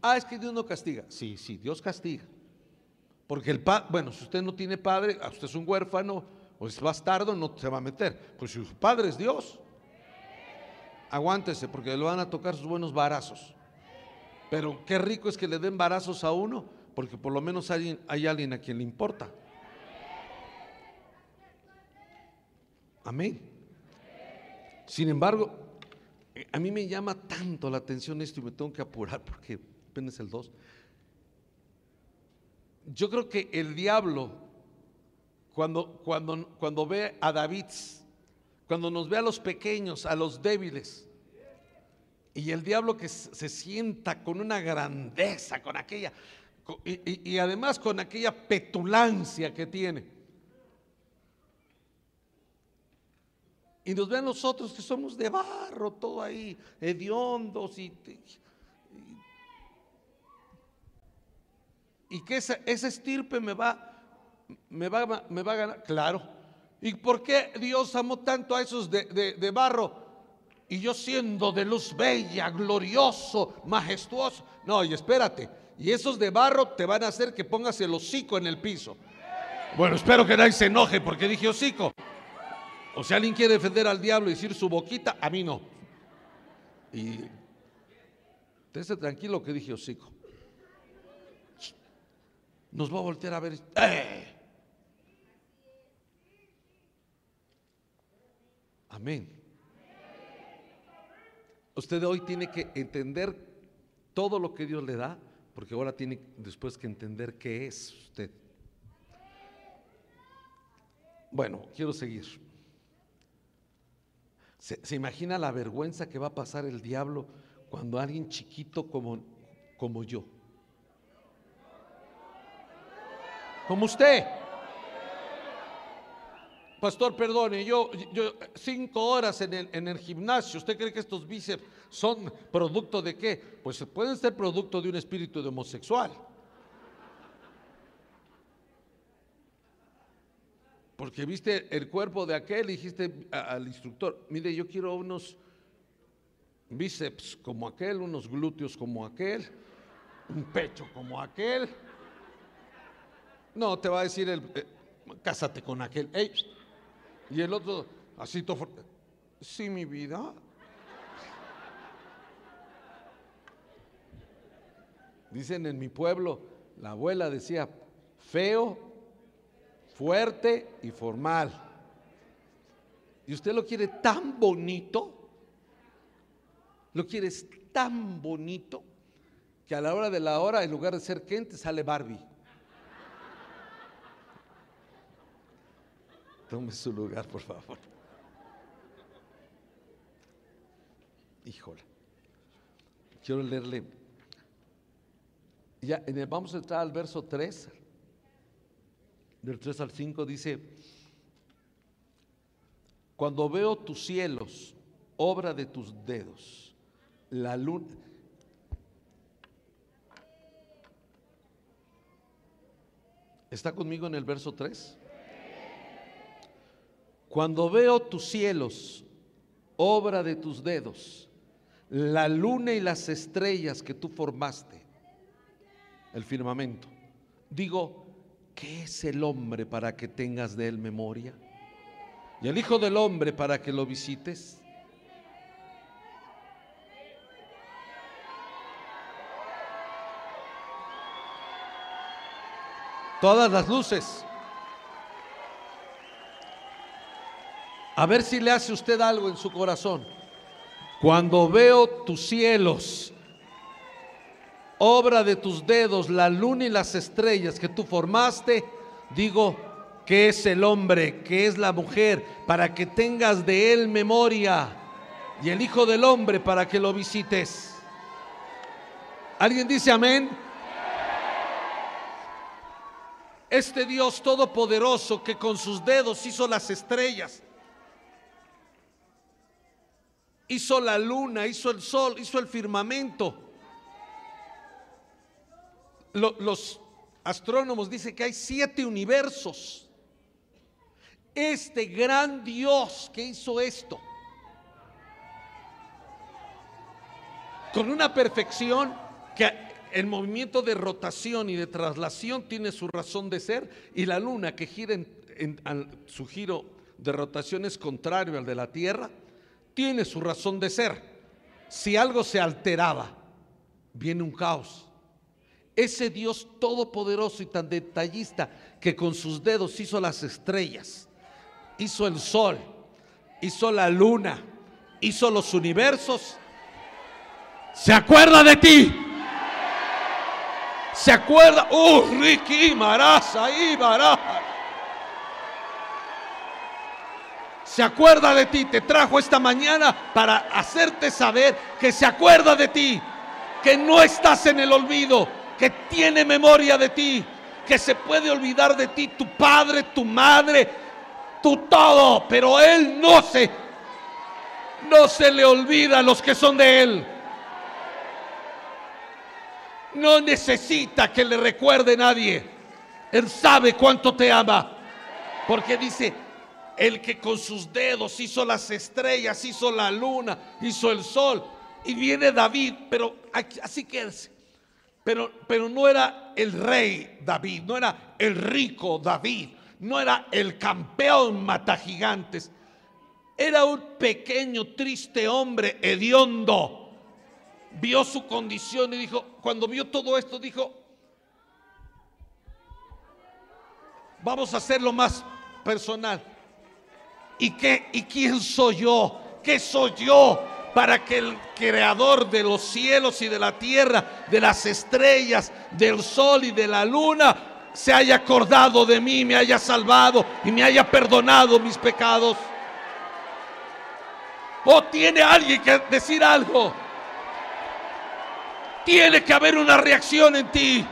Speaker 1: Ah, es que Dios no castiga. Sí, sí, Dios castiga. Porque el padre, bueno, si usted no tiene padre, usted es un huérfano o es bastardo, no se va a meter. Pues si su padre es Dios, aguántese porque le van a tocar sus buenos barazos. Pero qué rico es que le den barazos a uno, porque por lo menos hay, hay alguien a quien le importa. Amén. Sin embargo, a mí me llama tanto la atención esto y me tengo que apurar porque apenas el 2. Yo creo que el diablo, cuando, cuando, cuando ve a David, cuando nos ve a los pequeños, a los débiles, y el diablo que se sienta con una grandeza, con aquella, y, y además con aquella petulancia que tiene. Y nos ve a nosotros que somos de barro, todo ahí, hediondos y, y que esa, estirpe me va, me, va, me va a ganar. Claro. ¿Y por qué Dios amó tanto a esos de, de barro? Y yo siendo de luz bella, glorioso, majestuoso. No, y espérate. Y esos de barro te van a hacer que pongas el hocico en el piso. Bueno, espero que nadie se enoje porque dije hocico. O si alguien quiere defender al diablo y decir su boquita, a mí no. Y esté tranquilo que dije hocico nos va a voltear a ver. ¡Eh! Amén. Usted hoy tiene que entender todo lo que Dios le da, porque ahora tiene después que entender qué es usted. Bueno, quiero seguir. ¿Se, ¿Se, imagina la vergüenza que va a pasar el diablo cuando alguien chiquito como, como yo como usted. Pastor, perdone, yo, yo cinco horas en el, en el, gimnasio, ¿usted cree que estos bíceps son producto de qué? Pues pueden ser producto de un espíritu de homosexual. Porque viste el cuerpo de aquel y dijiste al instructor, mire, yo quiero unos bíceps como aquel, unos glúteos como aquel, un pecho como aquel. No, te va a decir el, eh, cásate con aquel. Y el otro, así todo. Sí, mi vida. Dicen en mi pueblo, la abuela decía, feo, fuerte y formal. Y usted lo quiere tan bonito, lo quieres tan bonito, que a la hora de la hora, en lugar de ser Kent, sale Barbie. Tome su lugar, por favor. Híjole. Quiero leerle. Ya, vamos a entrar al verso 3. Del 3 al 5 dice, cuando veo tus cielos, obra de tus dedos, la luna... ¿Está conmigo en el verso 3? Cuando veo tus cielos, obra de tus dedos, la luna y las estrellas que tú formaste, el firmamento, digo, ¿qué es el hombre para que tengas de él memoria? Y el Hijo del Hombre para que lo visites. Todas las luces. A ver si le hace usted algo en su corazón. Cuando veo tus cielos, obra de tus dedos, la luna y las estrellas que tú formaste, digo que es el hombre, que es la mujer, para que tengas de él memoria, y el Hijo del Hombre para que lo visites. ¿Alguien dice amén? Este Dios todopoderoso que con sus dedos hizo las estrellas, hizo la luna, hizo el sol, hizo el firmamento. Los astrónomos dicen que hay siete universos. Este gran Dios que hizo esto, con una perfección que el movimiento de rotación y de traslación tiene su razón de ser y la luna que gira en, su giro de rotación es contrario al de la Tierra, tiene su razón de ser. Si algo se alteraba, viene un caos. Ese Dios todopoderoso y tan detallista que con sus dedos hizo las estrellas, hizo el sol, hizo la luna, hizo los universos, se acuerda de ti. Se acuerda, uh, Ricky Maraza, Se acuerda de ti, te trajo esta mañana para hacerte saber que se acuerda de ti, que no estás en el olvido, que tiene memoria de ti, que se puede olvidar de ti tu padre, tu madre, tu todo, pero él no se no se le olvida a los que son de él. No necesita que le recuerde nadie. Él sabe cuánto te ama. Porque dice, el que con sus dedos hizo las estrellas, hizo la luna, hizo el sol. Y viene David, pero así que pero, pero no era el rey David, no era el rico David, no era el campeón mata gigantes. Era un pequeño, triste hombre hediondo vio su condición y dijo, cuando vio todo esto, dijo, vamos a hacerlo más personal. ¿Y qué? ¿Y quién soy yo? ¿Qué soy yo para que el creador de los cielos y de la tierra, de las estrellas, del sol y de la luna, se haya acordado de mí, me haya salvado y me haya perdonado mis pecados? ¿O tiene alguien que decir algo? Tiene que haber una reacción en ti.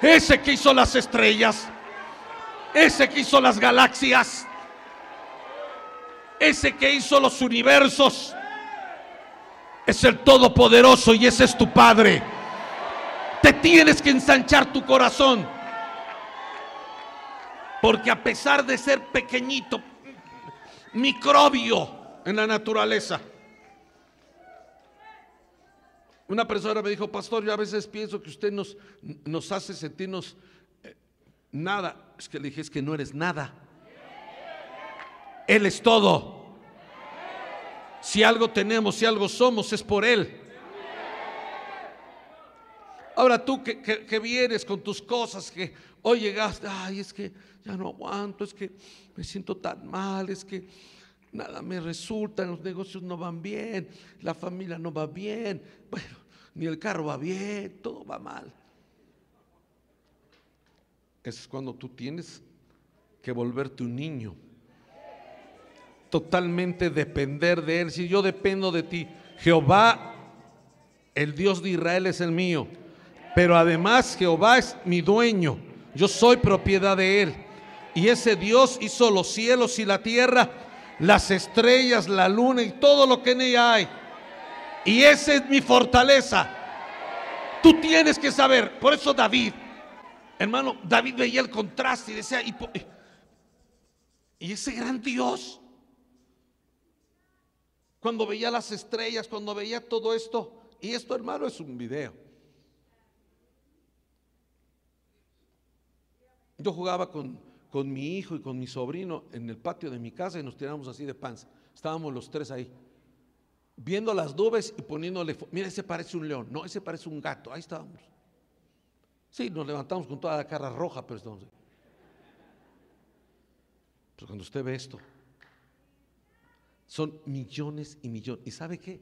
Speaker 1: Ese que hizo las estrellas, ese que hizo las galaxias, ese que hizo los universos, es el Todopoderoso y ese es tu Padre. Te tienes que ensanchar tu corazón. Porque a pesar de ser pequeñito, microbio en la naturaleza, una persona me dijo, pastor, yo a veces pienso que usted nos, nos hace sentirnos eh, nada. Es que le dije, es que no eres nada. Él es todo. Si algo tenemos, si algo somos, es por Él. Ahora tú que, vienes con tus cosas, que hoy llegaste, ay, es que ya no aguanto, es que me siento tan mal, es que nada me resulta, los negocios no van bien, la familia no va bien. Bueno, ni el carro va bien, todo va mal. es cuando tú tienes que volverte un niño. Totalmente depender de Él. Si yo dependo de ti, Jehová, el Dios de Israel es el mío. Pero además Jehová es mi dueño. Yo soy propiedad de Él. Y ese Dios hizo los cielos y la tierra, las estrellas, la luna y todo lo que en ella hay. Y esa es mi fortaleza. Tú tienes que saber. Por eso David, hermano, David veía el contraste y decía, y, y ese gran Dios, cuando veía las estrellas, cuando veía todo esto, y esto hermano es un video. Yo jugaba con, con mi hijo y con mi sobrino en el patio de mi casa y nos tiramos así de panza. Estábamos los tres ahí viendo las nubes y poniéndole, mira, ese parece un león, no, ese parece un gato, ahí estábamos. Sí, nos levantamos con toda la cara roja, pero estamos. Pero cuando usted ve esto, son millones y millones. ¿Y sabe qué?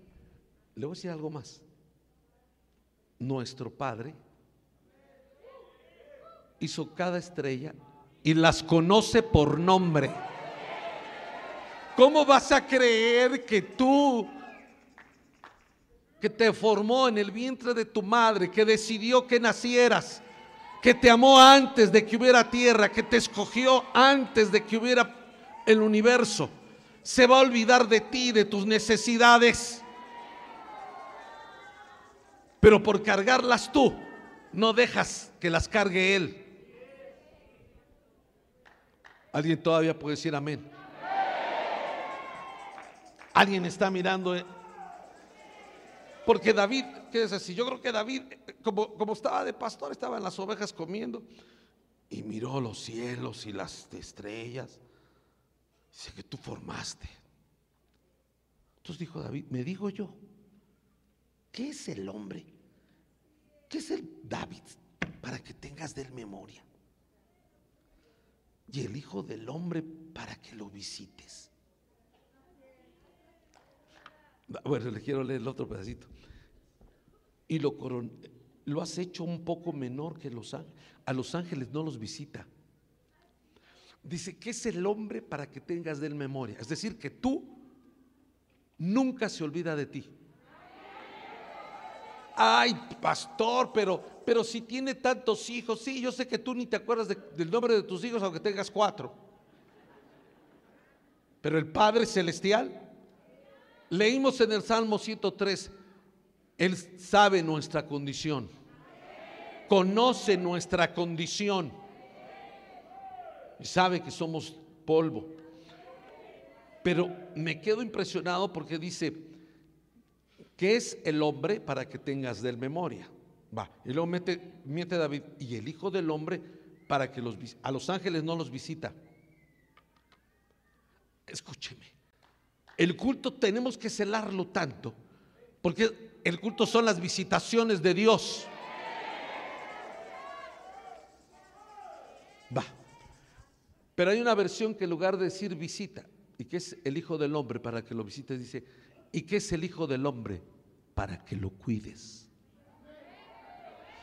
Speaker 1: Le voy a decir algo más. Nuestro Padre hizo cada estrella y las conoce por nombre. ¿Cómo vas a creer que tú, que te formó en el vientre de tu madre, que decidió que nacieras, que te amó antes de que hubiera tierra, que te escogió antes de que hubiera el universo, se va a olvidar de ti, de tus necesidades? Pero por cargarlas tú, no dejas que las cargue Él. ¿Alguien todavía puede decir amén? ¿Alguien está mirando? eh? Porque David, ¿qué es así? Yo creo que David, eh, como, como estaba de pastor, estaba en las ovejas comiendo y miró los cielos y las estrellas. Dice que tú formaste. Entonces dijo David, me digo yo, ¿qué es el hombre? ¿Qué es el David? Para que tengas de él memoria. Y el Hijo del Hombre para que lo visites. Bueno, le quiero leer el otro pedacito. Y lo, lo has hecho un poco menor que los ángeles. A los ángeles no los visita. Dice que es el hombre para que tengas de él memoria. Es decir, que tú nunca se olvida de ti. Ay, pastor, pero, pero si tiene tantos hijos, sí, yo sé que tú ni te acuerdas de- del nombre de tus hijos, aunque tengas cuatro. Pero el Padre Celestial, leímos en el Salmo 103, Él sabe nuestra condición, conoce nuestra condición sabe que somos polvo. Pero me quedo impresionado porque dice, ¿Qué es el hombre para que tengas de él memoria? Va, y luego mete, mete David, y el Hijo del Hombre para que los a los ángeles no los visita. Escúcheme, el culto tenemos que celarlo tanto, porque el culto son las visitaciones de Dios. Va, pero hay una versión que en lugar de decir visita, y que es el Hijo del Hombre para que lo visites, dice, ¿y qué es el Hijo del Hombre? Para que lo cuides.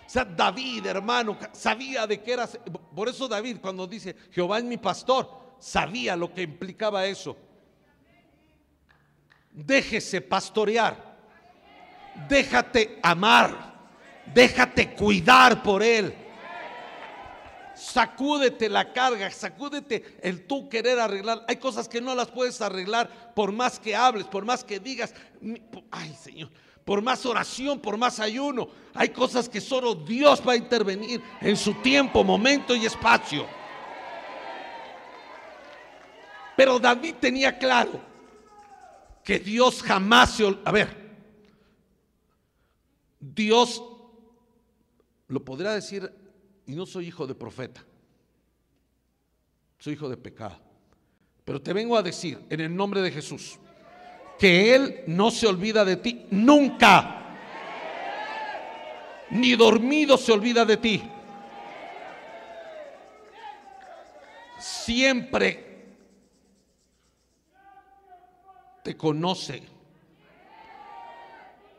Speaker 1: O sea, David, hermano, sabía de qué era. Por eso David, cuando dice, Jehová es mi pastor, sabía lo que implicaba eso. Déjese pastorear. Déjate amar. Déjate cuidar por él. Sacúdete la carga, sacúdete el tú querer arreglar. Hay cosas que no las puedes arreglar por más que hables, por más que digas. Ay, Señor, por más oración, por más ayuno. Hay cosas que solo Dios va a intervenir en su tiempo, momento y espacio. Pero David tenía claro que Dios jamás se... A ver, Dios lo podrá decir y no soy hijo de profeta, soy hijo de pecado. Pero te vengo a decir en el nombre de Jesús que Él no se olvida de ti nunca. Ni dormido se olvida de ti. Siempre te conoce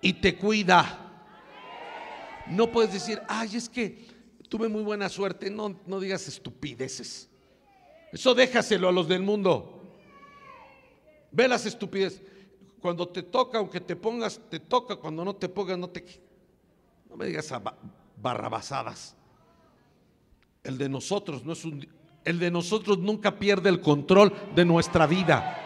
Speaker 1: y te cuida. No puedes decir, ay, es que tuve muy buena suerte. No, no digas estupideces. Eso déjaselo a los del mundo. Ve las estupideces. Cuando te toca, aunque te pongas, te toca. Cuando no te pongas, no te. No me digas barrabasadas. El de nosotros no es un. El de nosotros nunca pierde el control de nuestra vida.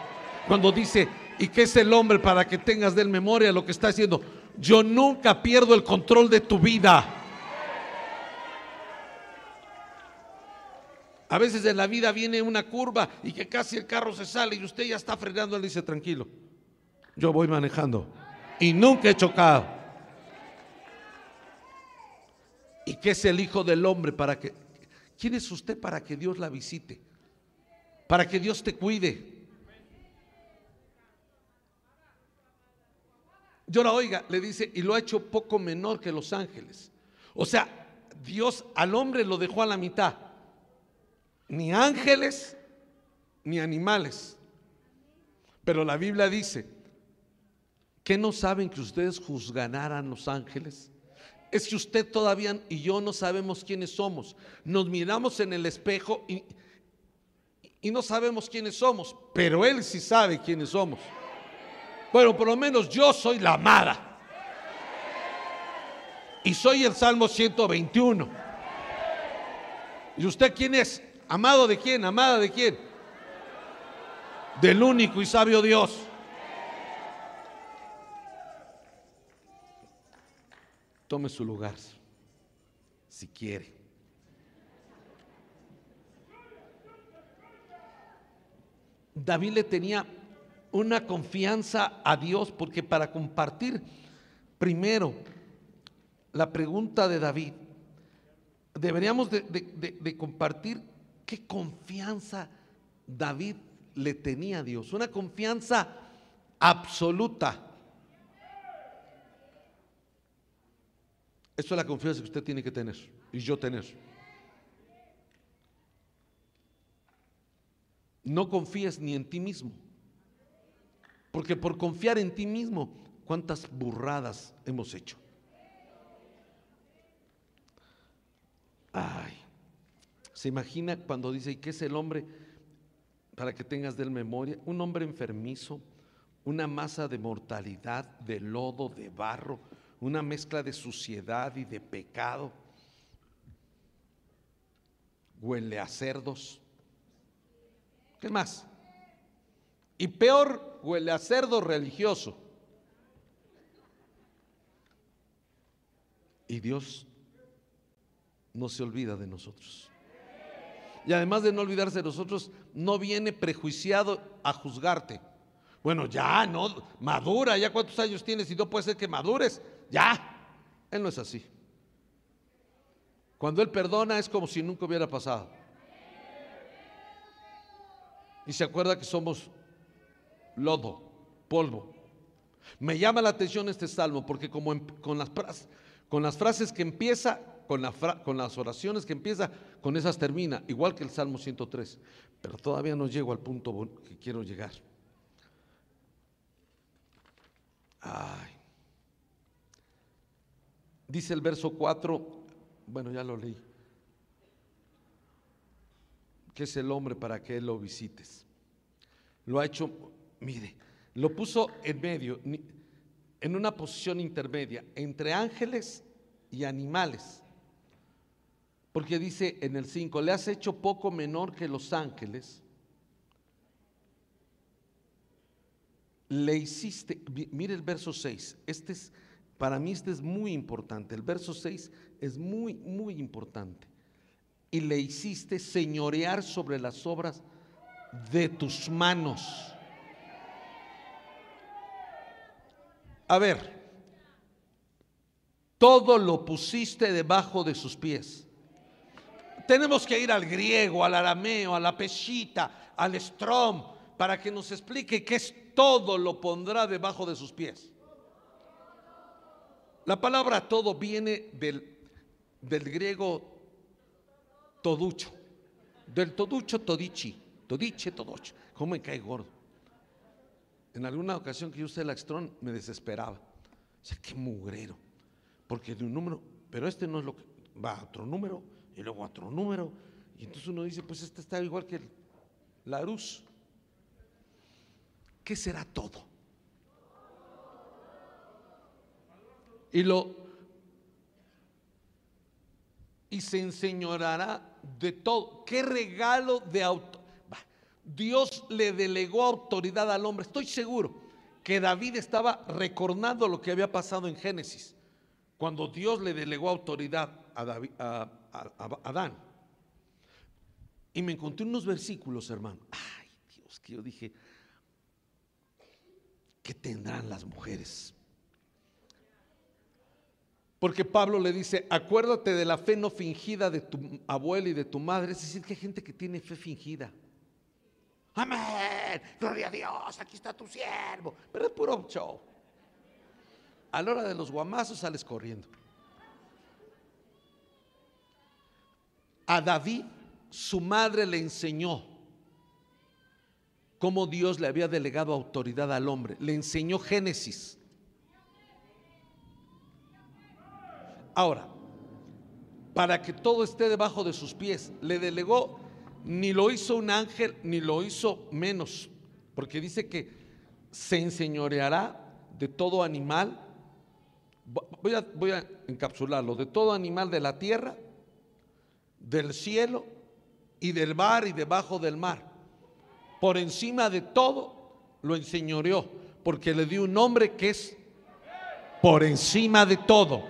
Speaker 1: Cuando dice, ¿y qué es el hombre para que tengas de él memoria? Lo que está diciendo, yo nunca pierdo el control de tu vida. A veces en la vida viene una curva y que casi el carro se sale y usted ya está frenando. Él dice, tranquilo, yo voy manejando y nunca he chocado. ¿Y qué es el Hijo del Hombre para que... ¿Quién es usted para que Dios la visite? Para que Dios te cuide. Yo la oiga, le dice, y lo ha hecho poco menor que los ángeles. O sea, Dios al hombre lo dejó a la mitad. Ni ángeles, ni animales. Pero la Biblia dice, ¿que no saben que ustedes juzgarán los ángeles? Es que usted todavía y yo no sabemos quiénes somos. Nos miramos en el espejo y, y no sabemos quiénes somos, pero Él sí sabe quiénes somos. Bueno, por lo menos yo soy la amada. Y soy el Salmo 121. ¿Y usted quién es? ¿Amado de quién? ¿Amada de quién? Del único y sabio Dios. Tome su lugar, si quiere. David le tenía una confianza a Dios porque para compartir primero la pregunta de David, deberíamos de, compartir qué confianza David le tenía a Dios, una confianza absoluta. Eso es la confianza que usted tiene que tener y yo tener. No confíes ni en ti mismo. Porque por confiar en ti mismo, ¿cuántas burradas hemos hecho? Ay, se imagina cuando dice, ¿y qué es el hombre? Para que tengas de él memoria, un hombre enfermizo, una masa de mortalidad, de lodo, de barro, una mezcla de suciedad y de pecado. Huele a cerdos. ¿Qué más? Y peor, huele a cerdo religioso. Y Dios no se olvida de nosotros. Y además de no olvidarse de nosotros, no viene prejuiciado a juzgarte. Bueno, ya, no, madura, ya cuántos años tienes y no puede ser que madures. Ya, Él no es así. Cuando Él perdona es como si nunca hubiera pasado. Y se acuerda que somos lodo, polvo. Me llama la atención este salmo porque como con, las, con las frases que empieza, con, las oraciones que empieza, con esas termina, igual que el Salmo 103. Pero todavía no llego al punto que quiero llegar. Ay. Dice el verso 4, bueno, ya lo leí que es el hombre para que él lo visites. Lo ha hecho, mire, lo puso en medio, en una posición intermedia, entre ángeles y animales. Porque dice en el 5, le has hecho poco menor que los ángeles. Le hiciste, mire el verso 6, este es, para mí este es muy importante, el verso 6 es muy, muy importante y le hiciste señorear sobre las obras de tus manos. A ver, todo lo pusiste debajo de sus pies. Tenemos que ir al griego, al arameo, a la peshita, al strom, para que nos explique qué es todo lo pondrá debajo de sus pies. La palabra todo viene del, del griego toducho. Del toducho, todichi. Todiche, todocho. ¿Cómo me cae gordo? En alguna ocasión que yo usé el Axtron me desesperaba. O sea, qué mugrero. Porque de un número, pero este no es lo que va a otro número y luego otro número. Y entonces uno dice, pues este está igual que la luz. ¿Qué será todo? Y lo y se enseñorará de todo. Qué regalo de autoridad. Dios le delegó autoridad al hombre. Estoy seguro que David estaba recordando lo que había pasado en Génesis, cuando Dios le delegó autoridad a, David, Adán. Y me encontré unos versículos, hermano. Ay, Dios, que yo dije, ¿qué tendrán las mujeres? Porque Pablo le dice, acuérdate de la fe no fingida de tu abuela y de tu madre. Es decir, que hay gente que tiene fe fingida. Amén, gloria a Dios, aquí está tu siervo. Pero es puro show. A la hora de los guamazos sales corriendo. A David su madre le enseñó cómo Dios le había delegado autoridad al hombre. Le enseñó Génesis. Ahora, para que todo esté debajo de sus pies, le delegó, ni lo hizo un ángel, ni lo hizo menos, porque dice que se enseñoreará de todo animal, voy a, voy a encapsularlo, de todo animal de la tierra, del cielo y del mar y debajo del mar por encima de todo, lo enseñoreó, porque le dio un nombre que es por encima de todo.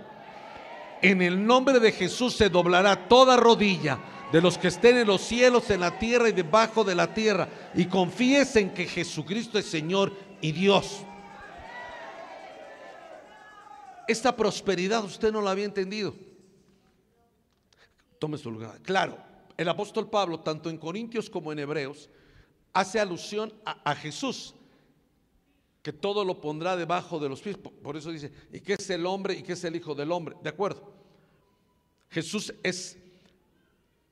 Speaker 1: En el nombre de Jesús se doblará toda rodilla de los que estén en los cielos, en la tierra y debajo de la tierra, y confiesen que Jesucristo es Señor y Dios. Esta prosperidad usted no la había entendido. Tome su lugar. Claro, el apóstol Pablo, tanto en Corintios como en Hebreos, hace alusión a, Jesús, que todo lo pondrá debajo de los pies. Por, eso dice, ¿y qué es el hombre y qué es el Hijo del Hombre? De acuerdo. Jesús es,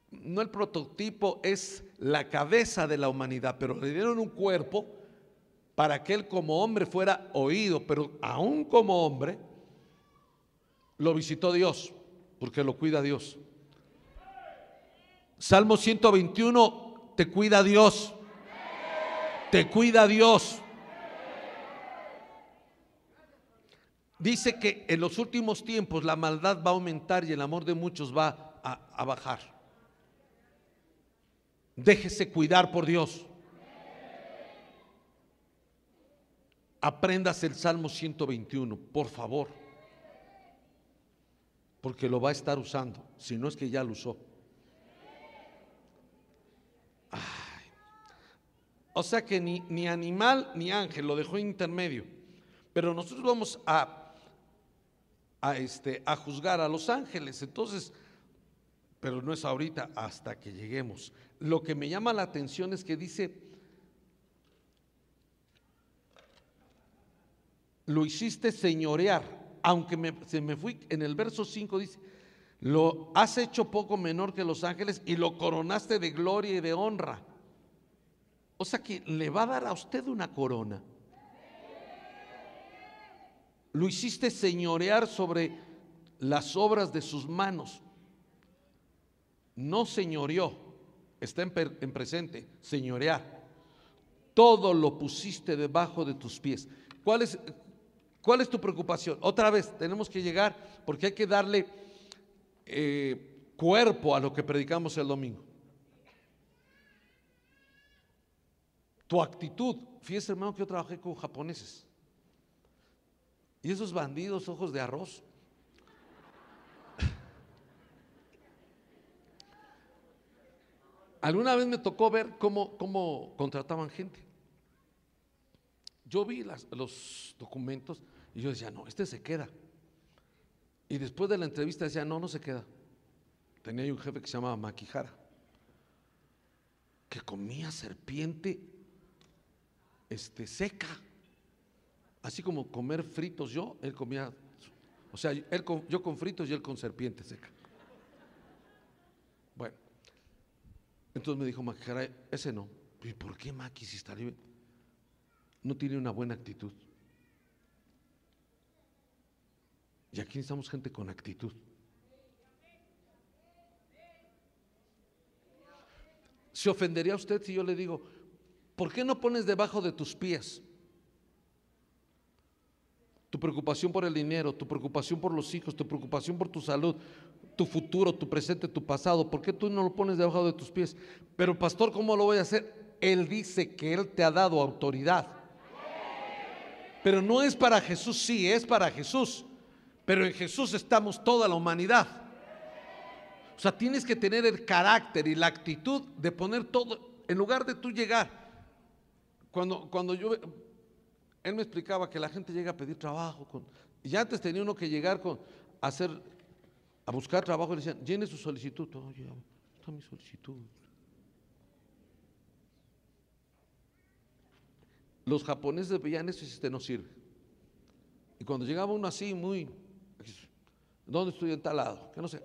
Speaker 1: no el prototipo, es la cabeza de la humanidad, pero le dieron un cuerpo para que él como hombre fuera oído, pero aún como hombre lo visitó Dios, porque lo cuida Dios. Salmo 121, te cuida Dios. Te cuida Dios. Dice que en los últimos tiempos la maldad va a aumentar y el amor de muchos va a, bajar. Déjese cuidar por Dios. Aprendas el Salmo 121, por favor. Porque lo va a estar usando, si no es que ya lo usó. O sea que ni, ni animal ni ángel lo dejó intermedio. Pero nosotros vamos a, a, este, a juzgar a los ángeles. Entonces, pero no es ahorita, hasta que lleguemos. Lo que me llama la atención es que dice, lo hiciste señorear, aunque se me fui, en el verso 5 dice, lo has hecho poco menor que los ángeles y lo coronaste de gloria y de honra. O sea que le va a dar a usted una corona. Lo hiciste señorear sobre las obras de sus manos. No señoreó, está en, presente, señorear. Todo lo pusiste debajo de tus pies. ¿Cuál es, ¿Cuál es tu preocupación? Otra vez, tenemos que llegar porque hay que darle eh, cuerpo a lo que predicamos el domingo. Tu actitud. Fíjese, hermano, que yo trabajé con japoneses. Y esos bandidos, ojos de arroz. <laughs> Alguna vez me tocó ver cómo, cómo contrataban gente. Yo vi los documentos y yo decía, no, este se queda. Y después de la entrevista decía, no, no se queda. Tenía un jefe que se llamaba Maquijara, que comía serpiente este, seca. Así como comer fritos yo, él comía, o sea, él yo con fritos y él con serpiente seca. Bueno, entonces me dijo Maquijara, ese no. ¿Y por qué Maki si está libre? No tiene una buena actitud. Y aquí necesitamos gente con actitud. ¿Se ofendería usted si yo le digo, ¿Por qué no pones debajo de tus pies tu preocupación por el dinero, tu preocupación por los hijos, tu preocupación por tu salud, tu futuro, tu presente, tu pasado? ¿Por qué tú no lo pones debajo de tus pies? Pero pastor, ¿cómo lo voy a hacer? Él dice que Él te ha dado autoridad. Pero no es para Jesús, sí, es para Jesús. Pero en Jesús estamos toda la humanidad. O sea, tienes que tener el carácter y la actitud de poner todo, en lugar de tú llegar cuando, cuando yo, él me explicaba que la gente llega a pedir trabajo, con, y antes tenía uno que llegar con, a hacer, a buscar trabajo y le decían, llene su solicitud. Oye, está mi solicitud. Los japoneses veían eso y este no sirve. Y cuando llegaba uno así, muy, ¿dónde estoy en tal lado? Que no sé.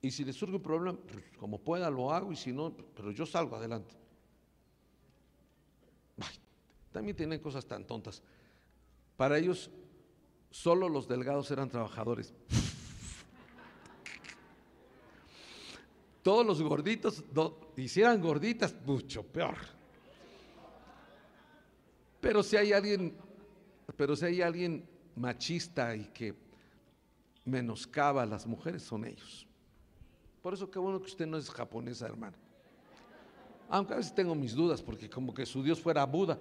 Speaker 1: Y si le surge un problema, pues, como pueda lo hago y si no, pero yo salgo adelante. También tienen cosas tan tontas. Para ellos, solo los delgados eran trabajadores. Todos los gorditos hicieran gorditas, mucho peor. Pero si hay alguien, pero si hay alguien machista y que menoscaba a las mujeres, son ellos. Por eso qué bueno que usted no es japonesa, hermano. Aunque a veces tengo mis dudas, porque como que su Dios fuera Buda.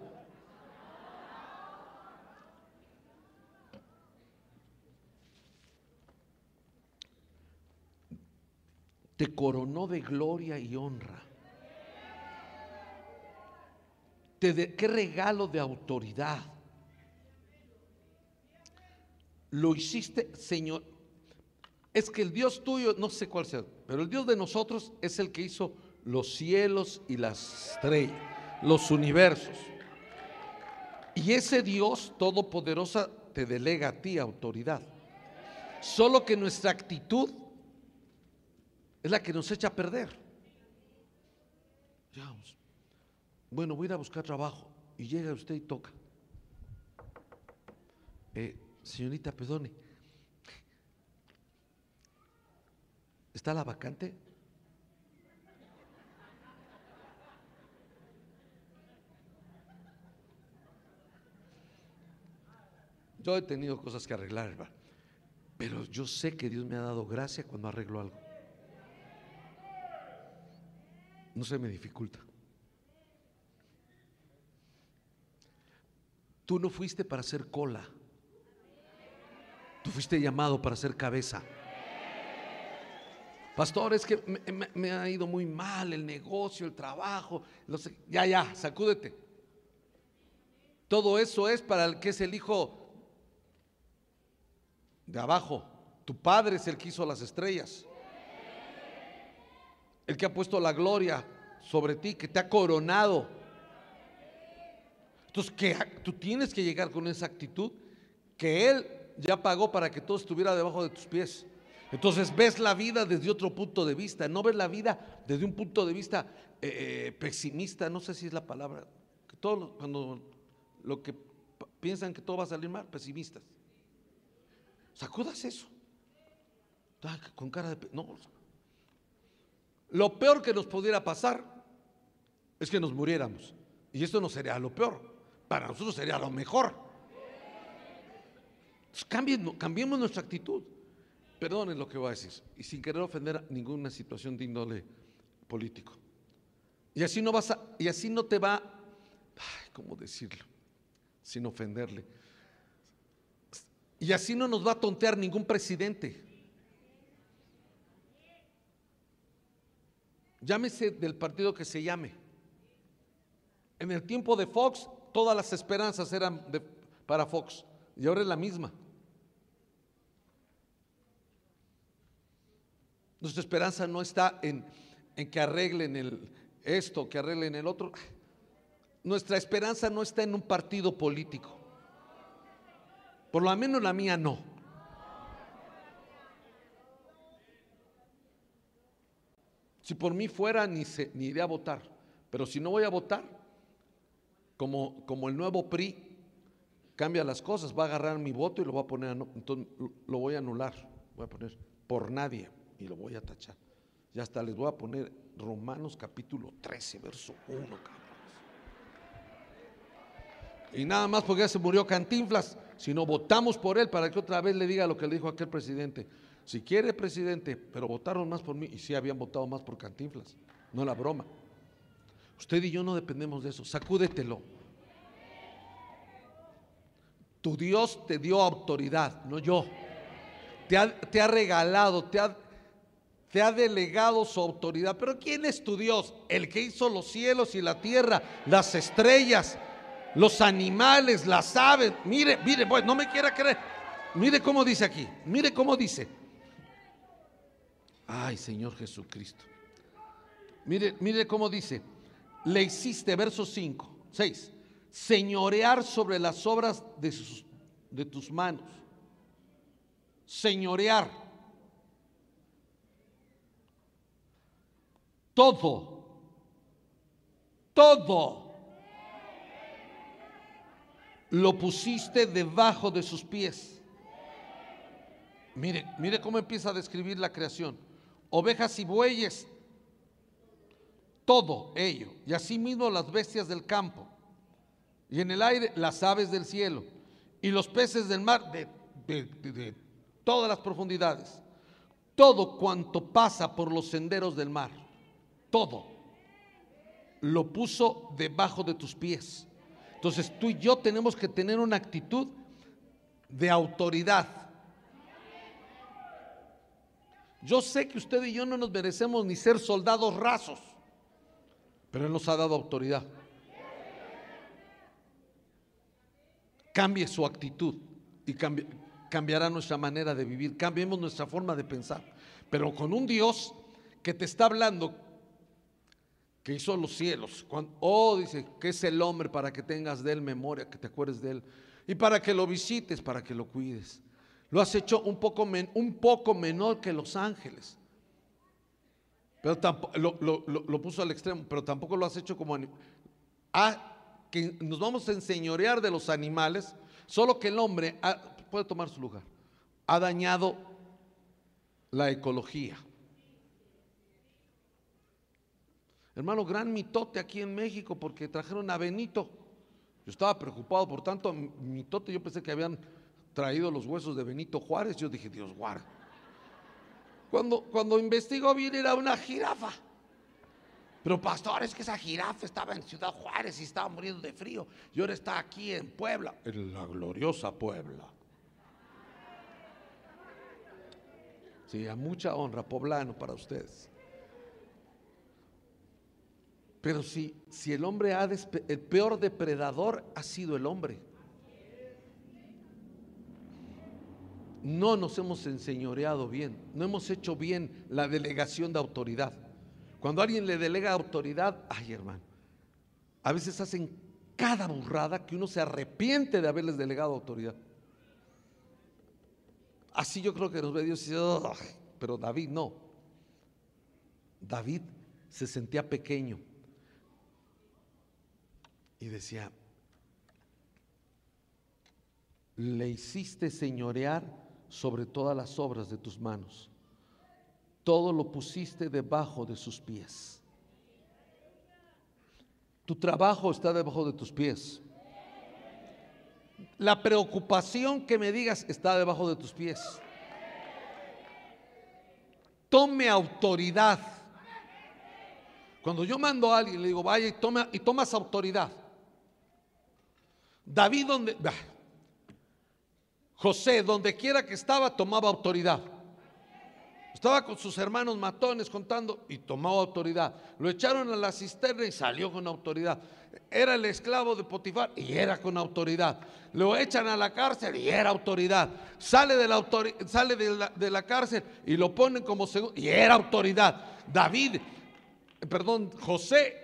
Speaker 1: Te coronó de gloria y honra. Te qué regalo de autoridad. Lo hiciste, Señor. Es que el Dios tuyo, no sé cuál sea, pero el Dios de nosotros es el que hizo los cielos y las estrellas, los universos. Y ese Dios todopoderosa te delega a ti autoridad. Solo que nuestra actitud es la que nos echa a perder. Bueno, voy a ir a buscar trabajo. Y llega usted y toca. Eh, señorita, perdone. ¿Está la vacante? Yo he tenido cosas que arreglar, pero yo sé que Dios me ha dado gracia cuando arreglo algo. No se me dificulta. Tú no fuiste para hacer cola. Tú fuiste llamado para ser cabeza. Pastor, es que me, ha ido muy mal el negocio, el trabajo. ya, ya, sacúdete. Todo eso es para el que es el hijo de abajo. Tu padre es el que hizo las estrellas el que ha puesto la gloria sobre ti, que te ha coronado. Entonces, que tú tienes que llegar con esa actitud que Él ya pagó para que todo estuviera debajo de tus pies. Entonces ves la vida desde otro punto de vista, no ves la vida desde un punto de vista eh, eh, pesimista, no sé si es la palabra, que todo cuando lo que piensan que todo va a salir mal, pesimistas. Sacudas eso. Con cara de no, lo peor que nos pudiera pasar es que nos muriéramos. Y esto no sería lo peor, para nosotros sería lo mejor. cambiemos nuestra actitud. Perdonen lo que voy a decir, y sin querer ofender a ninguna situación de índole político. Y así no vas a, y así no te va, ¿cómo decirlo? Sin ofenderle. Y así no nos va a tontear ningún presidente. Llámese del partido que se llame. En el tiempo de Fox, todas las esperanzas eran para Fox y ahora es la misma. Nuestra esperanza no está en, en que arreglen el, esto, que arreglen el otro. Nuestra esperanza no está en un partido político. Por lo menos la mía no. Si por mí fuera, ni, ni iré a votar. Pero si no voy a votar, como, como el nuevo PRI cambia las cosas, va a agarrar mi voto y lo va a poner, entonces lo voy a anular, voy a poner por nadie y lo voy a tachar. Ya hasta les voy a poner Romanos capítulo 13, verso 1, Y nada más porque ya se murió Cantinflas, sino votamos por él para que otra vez le diga lo que le dijo aquel presidente. Si quiere presidente, pero votaron más por mí, y sí habían votado más por Cantinflas, no la broma. Usted y yo no dependemos de eso, sacúdetelo. Tu Dios te dio autoridad, no yo. Te ha, te ha regalado, te ha, te ha delegado su autoridad. Pero ¿quién es tu Dios? El que hizo los cielos y la tierra, las estrellas, los animales, las aves. Mire, mire, pues no me quiera creer. Mire cómo dice aquí, mire cómo dice. Ay, Señor Jesucristo. Mire, mire cómo dice, le hiciste, verso 5, 6, señorear sobre las obras de, de tus manos. Señorear. Todo. Todo. lo pusiste debajo de sus pies. Mire, mire cómo empieza a describir la creación. Ovejas y bueyes, todo ello, y asimismo las bestias del campo, y en el aire las aves del cielo, y los peces del mar de, de todas las profundidades, todo cuanto pasa por los senderos del mar, todo, lo puso debajo de tus pies. Entonces tú y yo tenemos que tener una actitud de autoridad. Yo sé que usted y yo no nos merecemos ni ser soldados rasos, pero Él nos ha dado autoridad. Cambie su actitud y cambiará nuestra manera de vivir, cambiemos nuestra forma de pensar. Pero con un Dios que te está hablando que hizo los cielos. oh, dice, que es el hombre para que tengas de él memoria, que te acuerdes de él. Y para que lo visites, para que lo cuides. Lo has hecho un poco, un poco menor que los ángeles. Pero tampoco, lo, puso al extremo, pero tampoco lo has hecho como... Ah, que nos vamos a enseñorear de los animales, solo que el hombre puede tomar su lugar. Ha dañado la ecología. Hermano, gran mitote aquí en México porque trajeron a Benito. Yo estaba preocupado, por tanto, mitote, yo pensé que habían traído los huesos de Benito Juárez. Yo dije, Dios guarda. Cuando, cuando investigó bien era una jirafa. Pero pastor, es que esa jirafa estaba en Ciudad Juárez y estaba muriendo de frío. Y ahora está aquí en Puebla, en la gloriosa Puebla. Sí, mucha honra, poblano, para ustedes. Pero si, si el hombre ha el peor depredador ha sido el hombre. No nos hemos enseñoreado bien, no hemos hecho bien la delegación de autoridad. Cuando alguien le delega autoridad, ay hermano, a veces hacen cada burrada que uno se arrepiente de haberles delegado autoridad. Así yo creo que nos ve Dios y dice, pero David no. David se sentía pequeño y decía, le hiciste señorear sobre todas las obras de tus manos. Todo lo pusiste debajo de sus pies. Tu trabajo está debajo de tus pies. La preocupación que me digas está debajo de tus pies. Tome autoridad. Cuando yo mando a alguien, le digo, vaya y, toma, y tomas autoridad. David donde... José, donde quiera que estaba, tomaba autoridad. Estaba con sus hermanos matones contando y tomaba autoridad. Lo echaron a la cisterna y salió con autoridad. Era el esclavo de Potifar y era con autoridad. Lo echan a la cárcel y era autoridad. Sale de la, sale de la, de la cárcel y lo ponen como segundo y era autoridad. David, perdón, José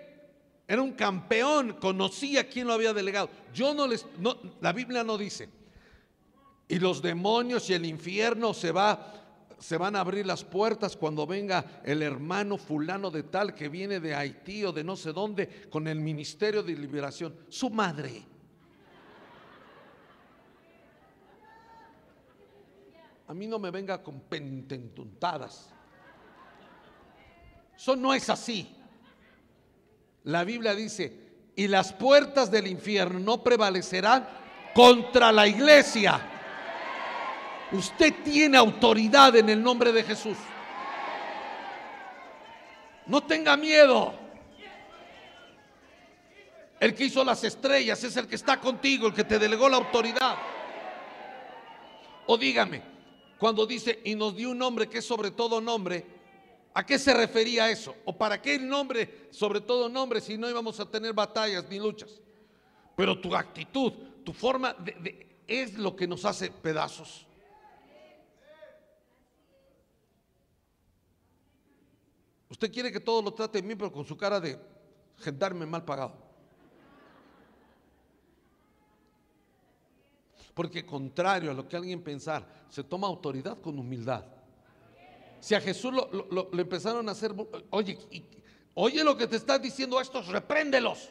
Speaker 1: era un campeón, conocía quién lo había delegado. Yo no les, no, la Biblia no dice. Y los demonios y el infierno se va, se van a abrir las puertas cuando venga el hermano fulano de tal que viene de Haití o de no sé dónde con el ministerio de liberación. Su madre. A mí no me venga con pententuntadas. Eso no es así. La Biblia dice, y las puertas del infierno no prevalecerán contra la iglesia. Usted tiene autoridad en el nombre de Jesús. No tenga miedo. El que hizo las estrellas es el que está contigo, el que te delegó la autoridad. O dígame, cuando dice, y nos dio un nombre que es sobre todo nombre, ¿A qué se refería eso? ¿O para qué el nombre, sobre todo nombre, si no íbamos a tener batallas ni luchas? Pero tu actitud, tu forma es lo que nos hace pedazos. Usted quiere que todo lo trate bien, pero con su cara de gendarme mal pagado. Porque contrario a lo que alguien pensar, se toma autoridad con humildad. Si a Jesús lo, empezaron a hacer, oye, oye lo que te están diciendo estos, repréndelos.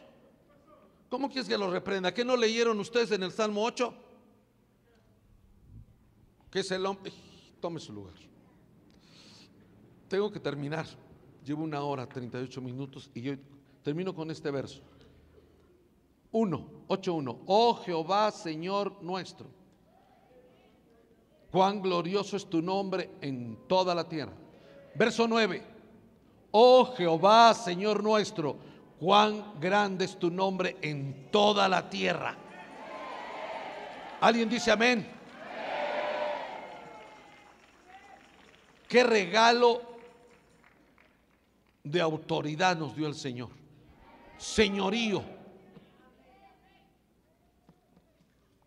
Speaker 1: ¿Cómo quieres que lo reprenda? ¿Qué no leyeron ustedes en el Salmo 8? Que es el hombre. Tome su lugar. Tengo que terminar. Llevo una hora, 38 minutos y yo termino con este verso. 1, 8.1. Oh Jehová, Señor nuestro, cuán glorioso es tu nombre en toda la tierra. Verso 9. Oh Jehová, Señor nuestro, cuán grande es tu nombre en toda la tierra. ¿Alguien dice amén? Qué regalo de autoridad nos dio el Señor. Señorío.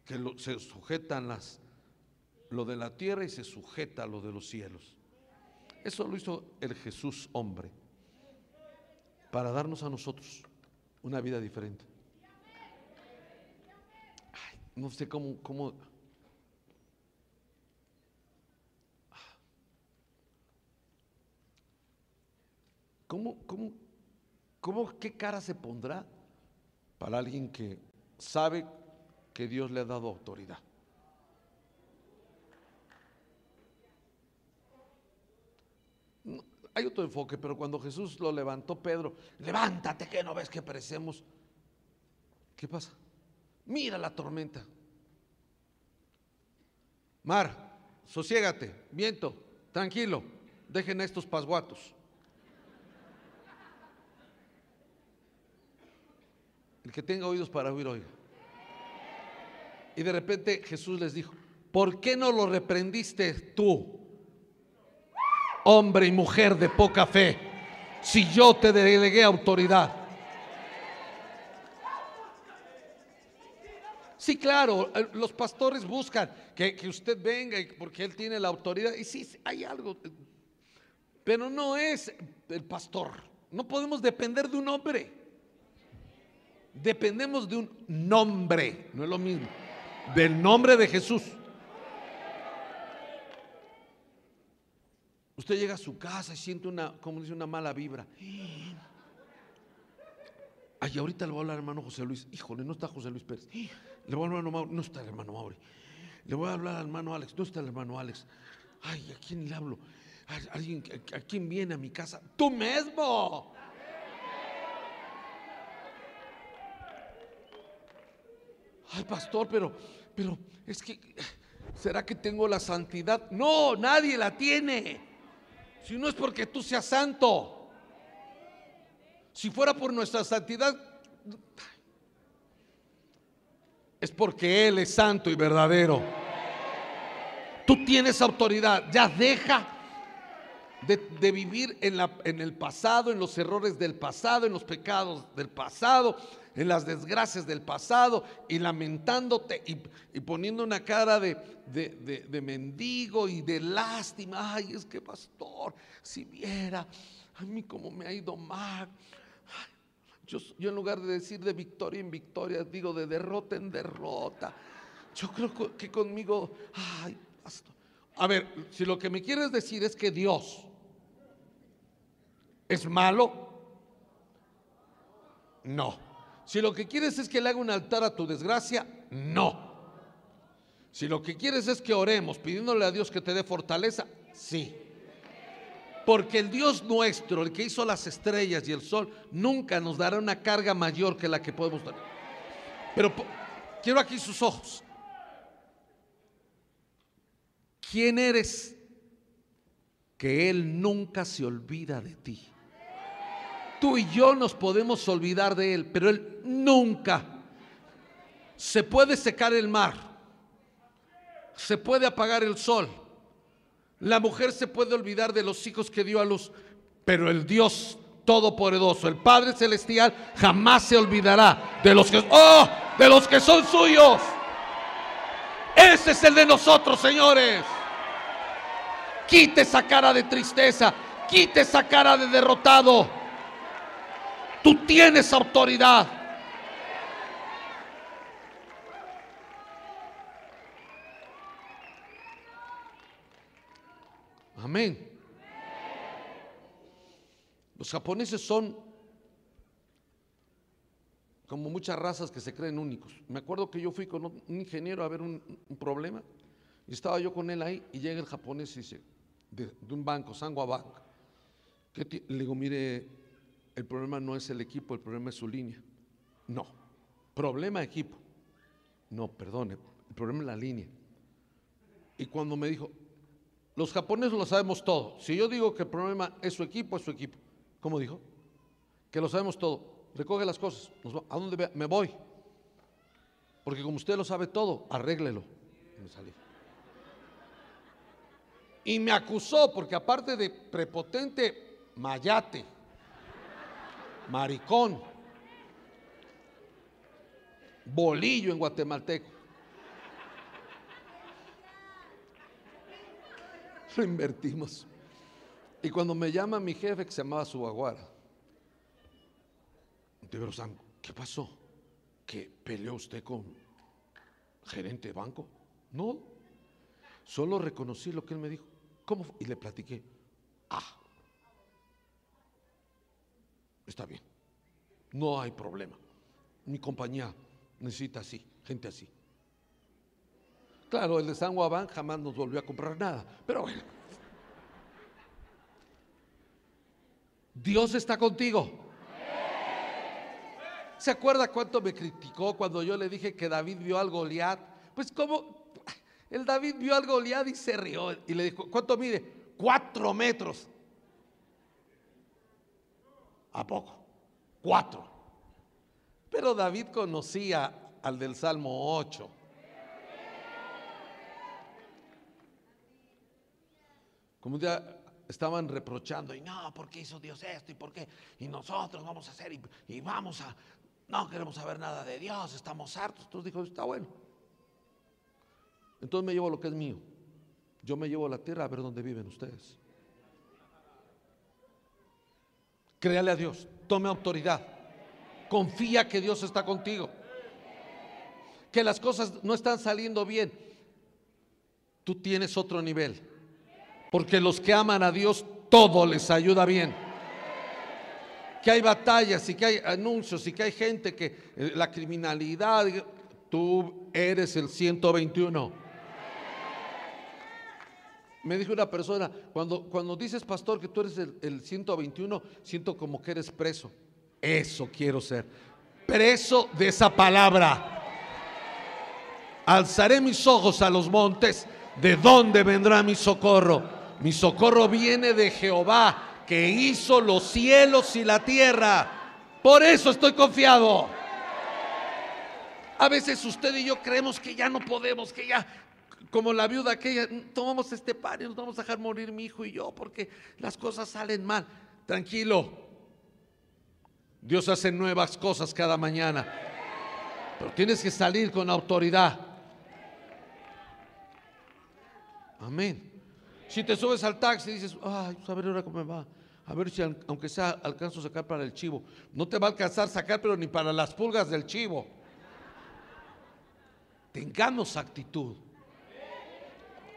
Speaker 1: Que se sujetan las, lo de la tierra y se sujeta lo de los cielos. Eso lo hizo el Jesús hombre para darnos a nosotros una vida diferente. no sé cómo, cómo ¿Cómo, cómo, cómo, qué cara se pondrá para alguien que sabe que Dios le ha dado autoridad? hay otro enfoque, pero cuando Jesús lo levantó Pedro, levántate que no ves que perecemos. ¿Qué pasa? Mira la tormenta. Mar, sosiégate, viento, tranquilo, dejen a estos pasguatos. El que tenga oídos para oír, oiga. Y de repente Jesús les dijo, ¿por qué no lo reprendiste tú, hombre y mujer de poca fe, si yo te delegué autoridad? Sí, claro, eh, los pastores buscan que, que, usted venga porque él tiene la autoridad. Y sí, hay algo, pero no es el pastor. No podemos depender de un hombre. Dependemos de un nombre, no es lo mismo, del nombre de Jesús. Usted llega a su casa y siente una, como dice, una mala vibra. Ay, ahorita le voy a hablar al hermano José Luis. Híjole, no está José Luis Pérez. Le voy a hablar al hermano Mauri. No está el hermano Mauri. Le voy a hablar al hermano Alex. No está el hermano Alex. Ay, ¿a quién le hablo? ¿A, a quién viene a mi casa? Tú mismo. Ay pastor, pero, pero es que, ¿será que tengo la santidad? No, nadie la tiene. Si no es porque tú seas santo. Si fuera por nuestra santidad, es porque Él es santo y verdadero. Tú tienes autoridad, ya deja de, de, vivir en, la, en el pasado, en los errores del pasado, en los pecados del pasado, en las desgracias del pasado y lamentándote y, poniendo una cara de, de, mendigo y de lástima. Ay, es que pastor, si viera a mí cómo me ha ido mal. Yo, yo en lugar de decir de victoria en victoria, digo de derrota en derrota. Yo creo que conmigo, ay, pastor. A ver, si lo que me quieres decir es que Dios es malo, no. Si lo que quieres es que le haga un altar a tu desgracia, no. Si lo que quieres es que oremos pidiéndole a Dios que te dé fortaleza, sí. Porque el Dios nuestro, el que hizo las estrellas y el sol, nunca nos dará una carga mayor que la que podemos dar. Pero quiero aquí sus ojos. ¿Quién eres que Él nunca se olvida de ti? Tú y yo nos podemos olvidar de Él, pero Él nunca. Se puede secar el mar, se puede apagar el sol, la mujer se puede olvidar de los hijos que dio a luz, pero el Dios Todopoderoso, el Padre Celestial, jamás se olvidará de los que, oh, de los que son suyos. Ese es el de nosotros, señores. Quite esa cara de tristeza, quite esa cara de derrotado. Tú tienes autoridad. Amén. Los japoneses son como muchas razas que se creen únicos. Me acuerdo que yo fui con un ingeniero a ver un, problema y estaba yo con él ahí y llega el japonés y dice, de, un banco, Sangwa Bank, que le digo, mire, el problema no es el equipo, el problema es su línea. No, problema equipo. No, perdone, el problema es la línea. Y cuando me dijo, los japoneses lo sabemos todo. Si yo digo que el problema es su equipo, es su equipo. ¿Cómo dijo? Que lo sabemos todo recoge las cosas. ¿A dónde me voy? Porque como usted lo sabe todo, arréglelo. Me. Y me acusó porque aparte de prepotente, mayate, maricón, bolillo en guatemalteco. <laughs> Lo invertimos. Y cuando me llama mi jefe, que se llamaba Subaguara, de ¿qué pasó? ¿Que peleó usted con gerente de banco? No, solo reconocí lo que él me dijo. ¿Cómo? Y le platiqué. Ah, está bien, no hay problema. Mi compañía necesita así, gente así. Claro, el de San Juan jamás nos volvió a comprar nada, pero bueno. Dios está contigo. ¿Se acuerda cuánto me criticó cuando yo le dije que David vio al Goliat? Pues como el David vio al Goliat y se rió y le dijo, ¿cuánto mide? Cuatro metros. ¿A poco? Cuatro. Pero David conocía al del Salmo 8. Como un día estaban reprochando, y no, ¿por qué hizo Dios esto? ¿Y por qué? Y nosotros vamos a hacer, y vamos a, no queremos saber nada de Dios, estamos hartos. Entonces dijo, está bueno. Entonces me llevo lo que es mío. Yo me llevo la tierra a ver dónde viven ustedes. Créale a Dios, tome autoridad. Confía que Dios está contigo. Que las cosas no están saliendo bien. Tú tienes otro nivel. Porque los que aman a Dios, todo les ayuda bien que hay batallas y que hay anuncios y que hay gente que eh, la criminalidad, tú eres el 121. Me dijo una persona, cuando, cuando dices, pastor, que tú eres el, el 121, siento como que eres preso. Eso quiero ser. Preso de esa palabra. Alzaré mis ojos a los montes. ¿De dónde vendrá mi socorro? Mi socorro viene de Jehová que hizo los cielos y la tierra. Por eso estoy confiado. A veces usted y yo creemos que ya no podemos, que ya, como la viuda aquella, tomamos este pan y nos vamos a dejar morir mi hijo y yo porque las cosas salen mal. Tranquilo. Dios hace nuevas cosas cada mañana. Pero tienes que salir con autoridad. Amén. Si te subes al taxi y dices, ay, pues, a ver ahora cómo me va a ver si aunque sea alcanzo a sacar para el chivo. No te va a alcanzar sacar, pero ni para las pulgas del chivo. Tengamos actitud.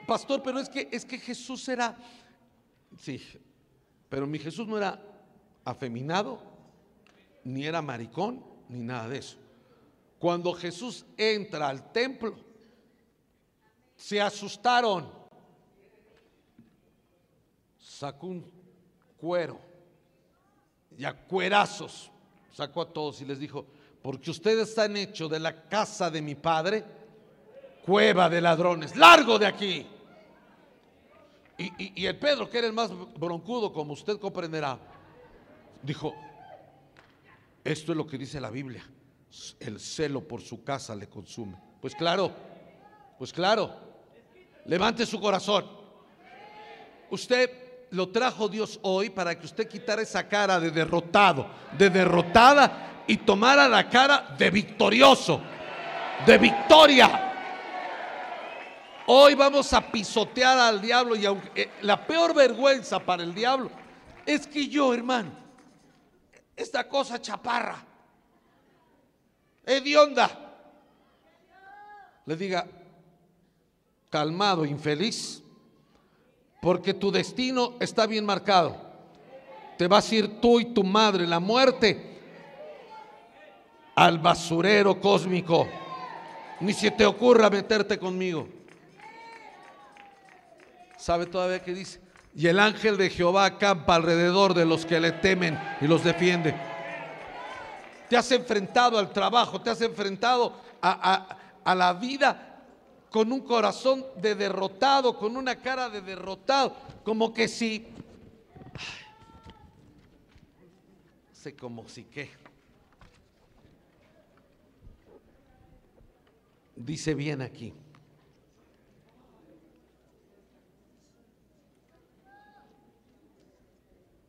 Speaker 1: Pastor, pero es que es que Jesús era sí, pero mi Jesús no era afeminado, ni era maricón, ni nada de eso. Cuando Jesús entra al templo, se asustaron. Sacó un cuero y a cuerazos sacó a todos y les dijo, porque ustedes están hechos de la casa de mi padre, cueva de ladrones, largo de aquí. Y, el Pedro, que era el más broncudo, como usted comprenderá, dijo, esto es lo que dice la Biblia, el celo por su casa le consume. Pues claro, pues claro, levante su corazón. Usted lo trajo Dios hoy para que usted quitara esa cara de derrotado, de derrotada y tomara la cara de victorioso, de victoria. Hoy vamos a pisotear al diablo y aunque, eh, la peor vergüenza para el diablo es que yo, hermano, esta cosa chaparra, hedionda, le diga, calmado, infeliz porque tu destino está bien marcado. Te vas a ir tú y tu madre, la muerte. al basurero cósmico. Ni se te ocurra meterte conmigo. ¿Sabe todavía qué dice? Y el ángel de Jehová acampa alrededor de los que le temen y los defiende. Te has enfrentado al trabajo, te has enfrentado a, a la vida con un corazón de derrotado, con una cara de derrotado, como que si... sé como si qué. Dice bien aquí.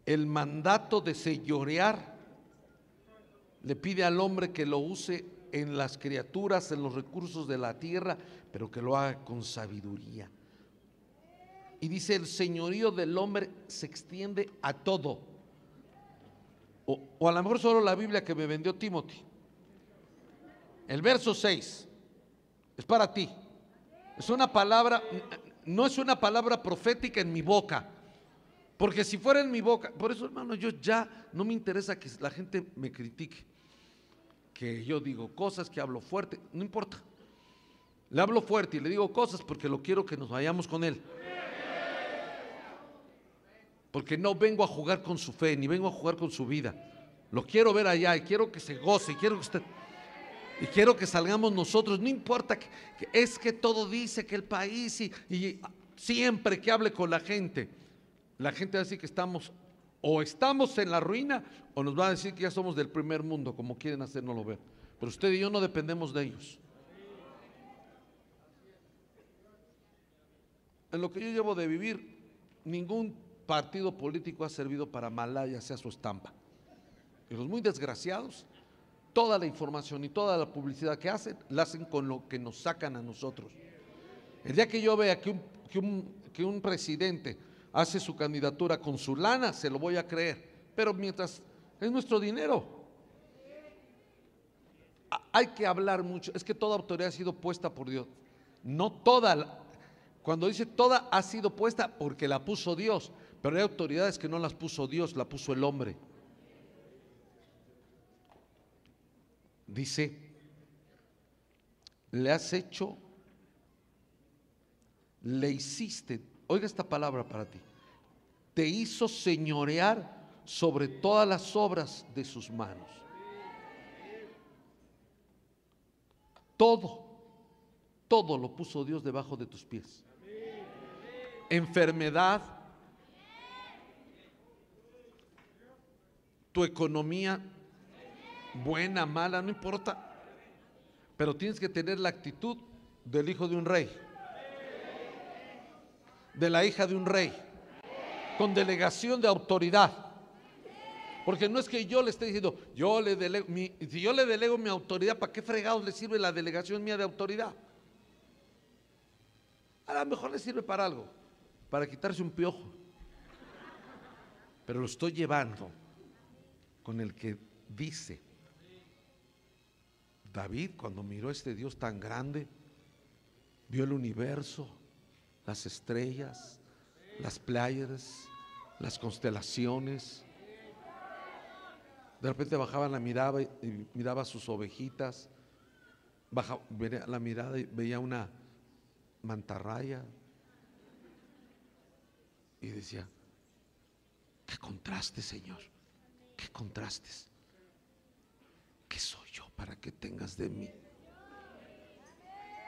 Speaker 1: El mandato de señorear le pide al hombre que lo use en las criaturas, en los recursos de la tierra, pero que lo haga con sabiduría. Y dice, el señorío del hombre se extiende a todo. O, a lo mejor solo la Biblia que me vendió Timothy. El verso 6 es para ti. Es una palabra, no es una palabra profética en mi boca. Porque si fuera en mi boca, por eso hermano, yo ya no me interesa que la gente me critique que yo digo cosas, que hablo fuerte, no importa. Le hablo fuerte y le digo cosas porque lo quiero que nos vayamos con él. Porque no vengo a jugar con su fe, ni vengo a jugar con su vida. Lo quiero ver allá y quiero que se goce, y quiero que usted y quiero que salgamos nosotros, no importa que, es que todo dice que el país y, y siempre que hable con la gente, la gente va a decir que estamos o estamos en la ruina o nos va a decir que ya somos del primer mundo, como quieren hacernos ver. Pero usted y yo no dependemos de ellos. En lo que yo llevo de vivir, ningún partido político ha servido para Malaya, sea su estampa. Y los muy desgraciados, toda la información y toda la publicidad que hacen, la hacen con lo que nos sacan a nosotros. El día que yo vea que un, que un, que un presidente hace su candidatura con su lana, se lo voy a creer. Pero mientras es nuestro dinero. Hay que hablar mucho. Es que toda autoridad ha sido puesta por Dios. No toda. Cuando dice toda ha sido puesta porque la puso Dios. Pero hay autoridades que no las puso Dios, la puso el hombre. Dice, le has hecho, le hiciste Oiga esta palabra para ti. Te hizo señorear sobre todas las obras de sus manos. Todo, todo lo puso Dios debajo de tus pies. Enfermedad, tu economía, buena, mala, no importa. Pero tienes que tener la actitud del hijo de un rey de la hija de un rey, con delegación de autoridad. Porque no es que yo le esté diciendo, yo le delego, mi, si yo le delego mi autoridad, ¿para qué fregados le sirve la delegación mía de autoridad? A lo mejor le sirve para algo, para quitarse un piojo. Pero lo estoy llevando con el que dice, David cuando miró a este Dios tan grande, vio el universo, las estrellas, las playas, las constelaciones. De repente bajaba la mirada y miraba sus ovejitas, bajaba la mirada y veía una mantarraya y decía, qué contraste, Señor, qué contrastes. ¿Qué soy yo para que tengas de mí?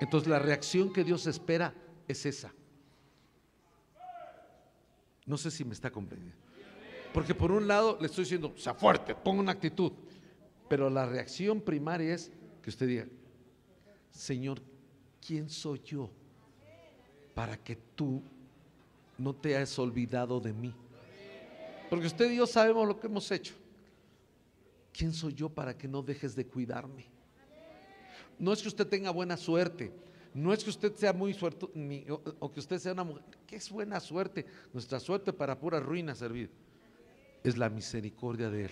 Speaker 1: Entonces la reacción que Dios espera es esa. No sé si me está comprendiendo. Porque por un lado le estoy diciendo, sea fuerte, ponga una actitud. Pero la reacción primaria es que usted diga, Señor, ¿quién soy yo para que tú no te hayas olvidado de mí? Porque usted y yo sabemos lo que hemos hecho. ¿Quién soy yo para que no dejes de cuidarme? No es que usted tenga buena suerte, no es que usted sea muy suerte o, que usted sea una mujer. ¿Qué es buena suerte? Nuestra suerte para pura ruina servir. Es la misericordia de Él.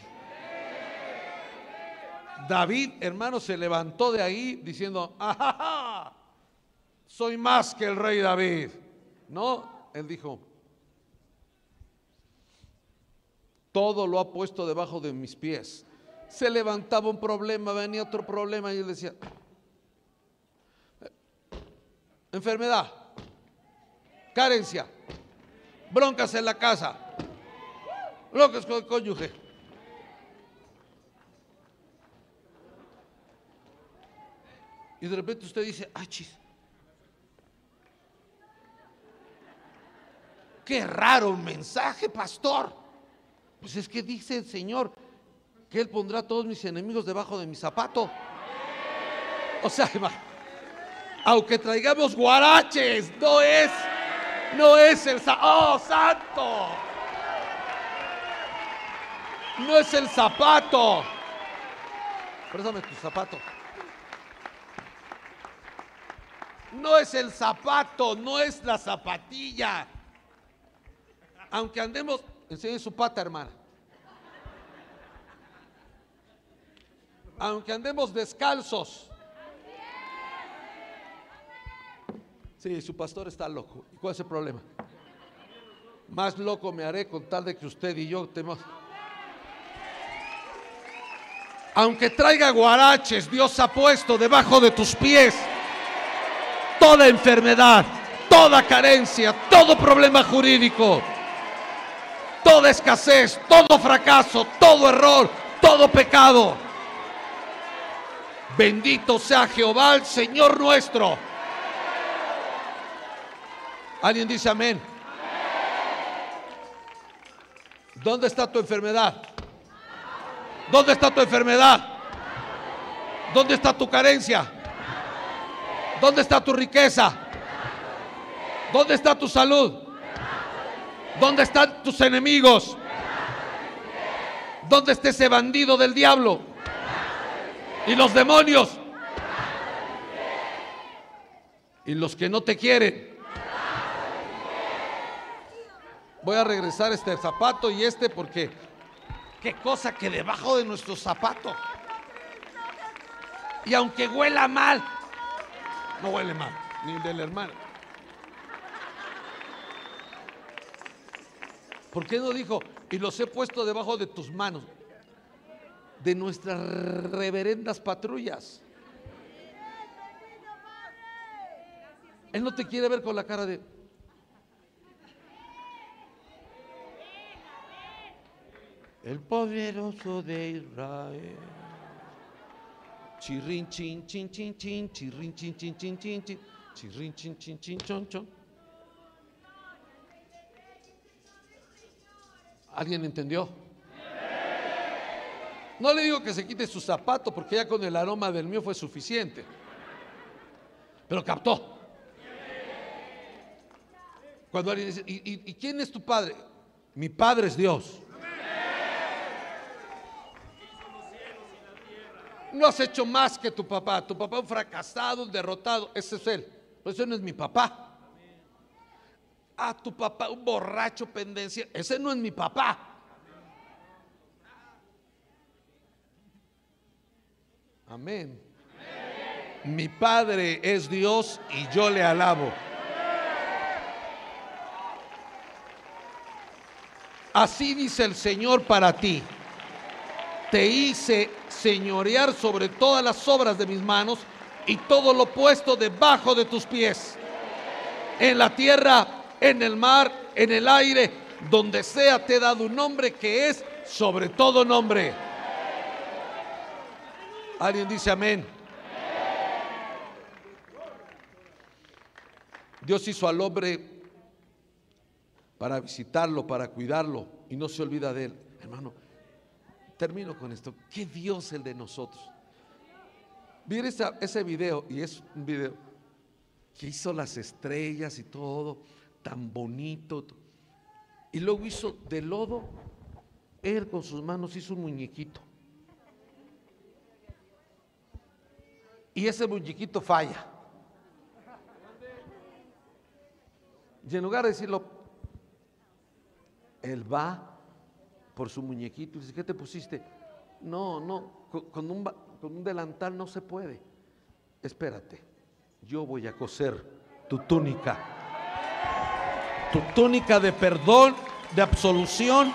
Speaker 1: David, hermano, se levantó de ahí diciendo, ¡ajá! Soy más que el rey David. No, él dijo, todo lo ha puesto debajo de mis pies. Se levantaba un problema, venía otro problema y él decía, enfermedad, carencia, broncas en la casa, locos con el cónyuge. Y de repente usted dice, ah, chis. Qué raro mensaje, pastor. Pues es que dice el Señor que Él pondrá a todos mis enemigos debajo de mi zapato. O sea, <laughs> aunque traigamos guaraches, no es, no es el, oh, santo. No es el zapato. Préstame tu zapato. No es el zapato, no es la zapatilla. Aunque andemos, enseñe su pata, hermana. Aunque andemos descalzos. Sí, su pastor está loco. ¿Y cuál es el problema? Más loco me haré con tal de que usted y yo tenemos... Aunque traiga guaraches, Dios ha puesto debajo de tus pies toda enfermedad, toda carencia, todo problema jurídico, toda escasez, todo fracaso, todo error, todo pecado. Bendito sea Jehová, el Señor nuestro. ¿Alguien dice amén? ¿Dónde está tu enfermedad? ¿Dónde está tu enfermedad? ¿Dónde está tu carencia? ¿Dónde está tu riqueza? ¿Dónde está tu salud? ¿Dónde están tus enemigos? ¿Dónde está ese bandido del diablo? Y los demonios. Y los que no te quieren. Voy a regresar este zapato y este porque qué cosa que debajo de nuestro zapato. Y aunque huela mal, no huele mal, ni del hermano. ¿Por qué no dijo, y los he puesto debajo de tus manos? De nuestras reverendas patrullas. Él no te quiere ver con la cara de... El poderoso de Israel. Chirrin, chin, chin, chin, chin, chirrin, chin, chin, chin, chin, chin, chirrin, chin, chin, chin, chon, chon. ¿Alguien entendió? No le digo que se quite su zapato porque ya con el aroma del mío fue suficiente. Pero captó. Cuando alguien dice, ¿y, y, y quién es tu padre? Mi padre es Dios. No has hecho más que tu papá. Tu papá un fracasado, un derrotado. Ese es él. Pero ese no es mi papá. Ah, tu papá, un borracho pendencia. Ese no es mi papá. Amén. Mi Padre es Dios y yo le alabo. Así dice el Señor para ti. Te hice señorear sobre todas las obras de mis manos y todo lo puesto debajo de tus pies. En la tierra, en el mar, en el aire, donde sea te he dado un nombre que es sobre todo nombre. ¿Alguien dice amén? Dios hizo al hombre para visitarlo, para cuidarlo y no se olvida de él. Hermano, termino con esto. ¿Qué Dios el de nosotros? Miren ese video, y es un video que hizo las estrellas y todo, tan bonito. Y luego hizo de lodo, él con sus manos hizo un muñequito. Y ese muñequito falla. Y en lugar de decirlo, él va por su muñequito y dice, ¿qué te pusiste? No, no, con, un, con un delantal no se puede. Espérate, yo voy a coser tu túnica. Tu túnica de perdón, de absolución.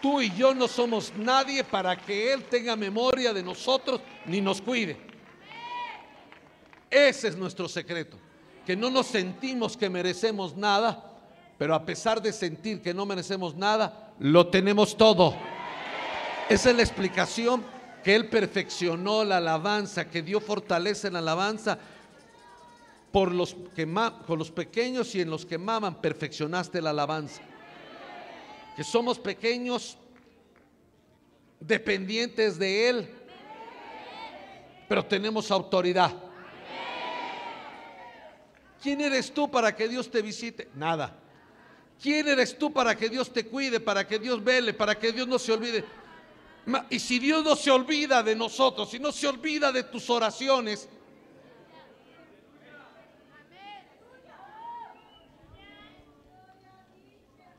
Speaker 1: Tú y yo no somos nadie para que Él tenga memoria de nosotros ni nos cuide. Ese es nuestro secreto, que no nos sentimos que merecemos nada, pero a pesar de sentir que no merecemos nada, lo tenemos todo. Esa es la explicación que Él perfeccionó la alabanza, que dio fortaleza en la alabanza. Por los, que con los pequeños y en los que maman, perfeccionaste la alabanza. Que somos pequeños, dependientes de Él, pero tenemos autoridad. ¿Quién eres tú para que Dios te visite? Nada. ¿Quién eres tú para que Dios te cuide, para que Dios vele, para que Dios no se olvide? Y si Dios no se olvida de nosotros, si no se olvida de tus oraciones,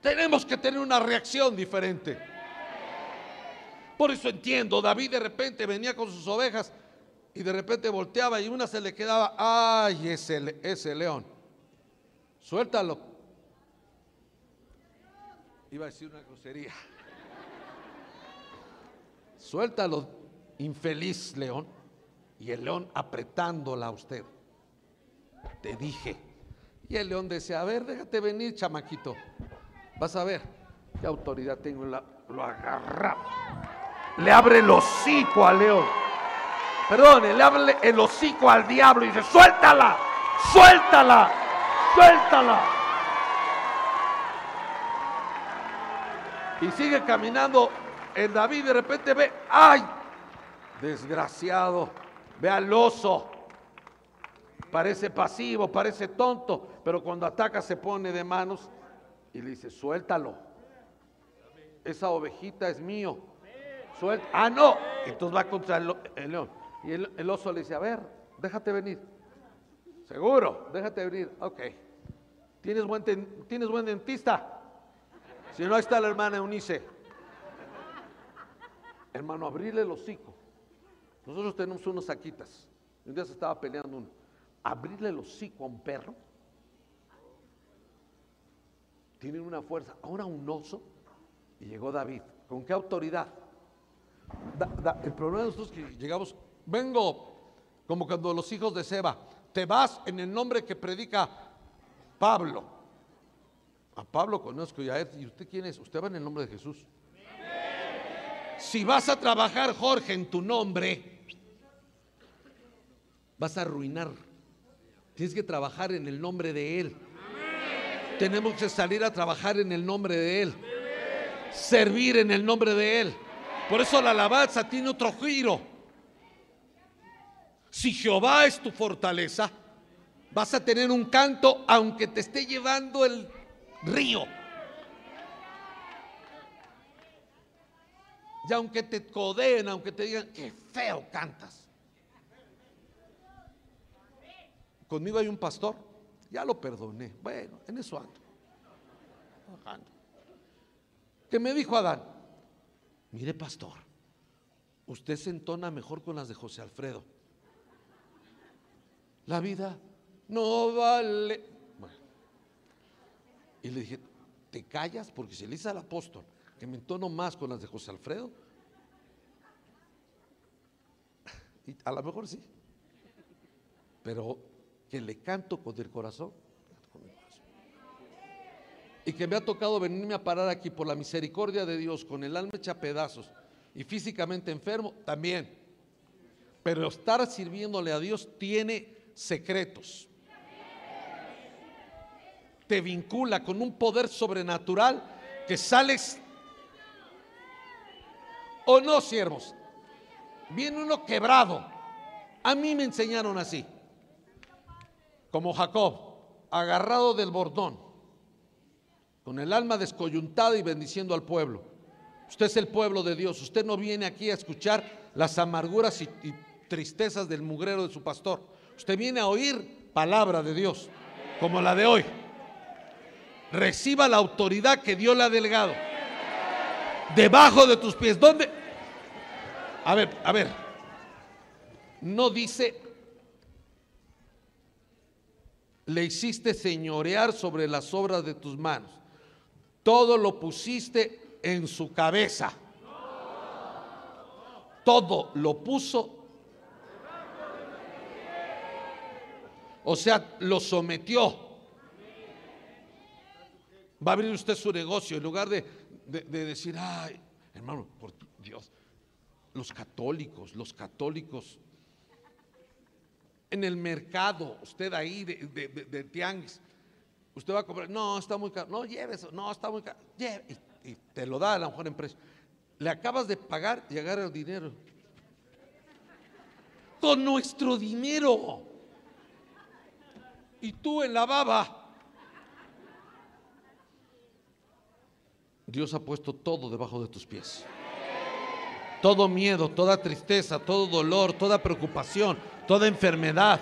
Speaker 1: tenemos que tener una reacción diferente. Por eso entiendo, David de repente venía con sus ovejas y de repente volteaba y una se le quedaba, ay, ese, ese león, suéltalo. Iba a decir una grosería. Suéltalo, infeliz león. Y el león apretándola a usted. Te dije. Y el león decía, a ver, déjate venir, chamaquito. Vas a ver qué autoridad tengo. lo agarra. Le abre el hocico al león. Perdón, le abre el hocico al diablo y dice, suéltala, suéltala, suéltala. Y sigue caminando el David de repente ve, ay, desgraciado, ve al oso. Parece pasivo, parece tonto, pero cuando ataca se pone de manos y le dice, suéltalo. Esa ovejita es mío. Suelta. Ah, no. Entonces va contra el, león. Y el, el, oso le dice, a ver, déjate venir. Seguro, déjate venir. Ok. ¿Tienes buen, ¿tienes buen dentista? Si no, ahí está la hermana Eunice. Hermano, abrirle el hocico. Nosotros tenemos unos saquitas. Un día se estaba peleando uno. Abrirle el hocico a un perro. Tienen una fuerza. Ahora un oso. Y llegó David. ¿Con qué autoridad? el problema de nosotros es que llegamos. Vengo como cuando los hijos de Seba. Te vas en el nombre que predica Pablo. A Pablo conozco ya. ¿Y usted quién es? Usted va en el nombre de Jesús. Si vas a trabajar, Jorge, en tu nombre, vas a arruinar. Tienes que trabajar en el nombre de Él. Tenemos que salir a trabajar en el nombre de Él. Servir en el nombre de Él. Por eso la alabanza tiene otro giro. Si Jehová es tu fortaleza, vas a tener un canto aunque te esté llevando el río. Y aunque te codeen, aunque te digan, qué feo cantas. Conmigo hay un pastor, ya lo perdoné. Bueno, en eso ando. Que me dijo Adán, mire pastor, usted se entona mejor con las de José Alfredo. La vida no vale. Y le dije, te callas porque si le dice al apóstol que me entono más con las de José Alfredo. Y a lo mejor sí. Pero que le canto con el corazón. Y que me ha tocado venirme a parar aquí por la misericordia de Dios, con el alma hecha pedazos y físicamente enfermo, también. Pero estar sirviéndole a Dios tiene secretos. Te vincula con un poder sobrenatural que sales ¿O no, siervos? Viene uno quebrado. A mí me enseñaron así. Como Jacob, agarrado del bordón, con el alma descoyuntada y bendiciendo al pueblo. Usted es el pueblo de Dios. Usted no viene aquí a escuchar las amarguras y, y tristezas del mugrero de su pastor. Usted viene a oír palabra de Dios, como la de hoy. Reciba la autoridad que Dios le ha delegado debajo de tus pies. ¿Dónde? A ver, a ver. No dice, le hiciste señorear sobre las obras de tus manos. Todo lo pusiste en su cabeza. Todo lo puso. O sea, lo sometió. Va a abrir usted su negocio en lugar de, de- de decir, ay, hermano, por Dios, los católicos, los católicos en el mercado, usted ahí de, de, de- tianguis, usted va a comprar, no, está muy caro, no, lleve eso, no, está muy caro, lleve, y, te lo da a lo mejor en precio. Le acabas de pagar y agarra el dinero. Con nuestro dinero. Y tú en la baba. Dios ha puesto todo debajo de tus pies. Todo miedo, toda tristeza, todo dolor, toda preocupación, toda enfermedad,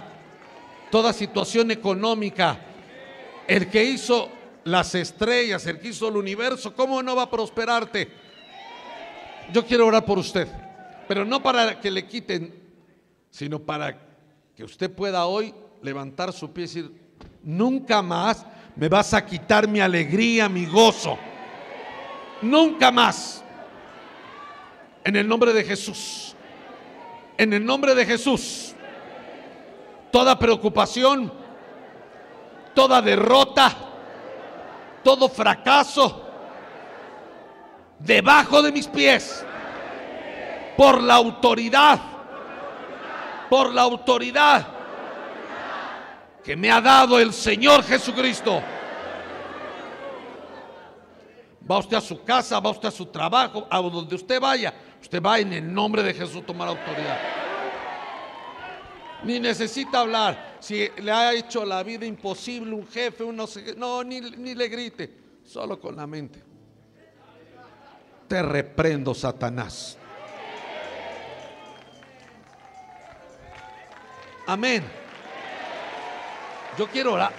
Speaker 1: toda situación económica. El que hizo las estrellas, el que hizo el universo, ¿cómo no va a prosperarte? Yo quiero orar por usted, pero no para que le quiten, sino para que usted pueda hoy levantar su pie y decir, nunca más me vas a quitar mi alegría, mi gozo. Nunca más. En el nombre de Jesús. En el nombre de Jesús. Toda preocupación, toda derrota, todo fracaso, debajo de mis pies, por la autoridad, por la autoridad que me ha dado el Señor Jesucristo. Va usted a su casa, va usted a su trabajo, a donde usted vaya. Usted va en el nombre de Jesús tomar autoridad. Ni necesita hablar. Si le ha hecho la vida imposible un jefe, un no sé qué, no, ni, ni le grite. Solo con la mente. Te reprendo, Satanás. Amén. Yo quiero orar.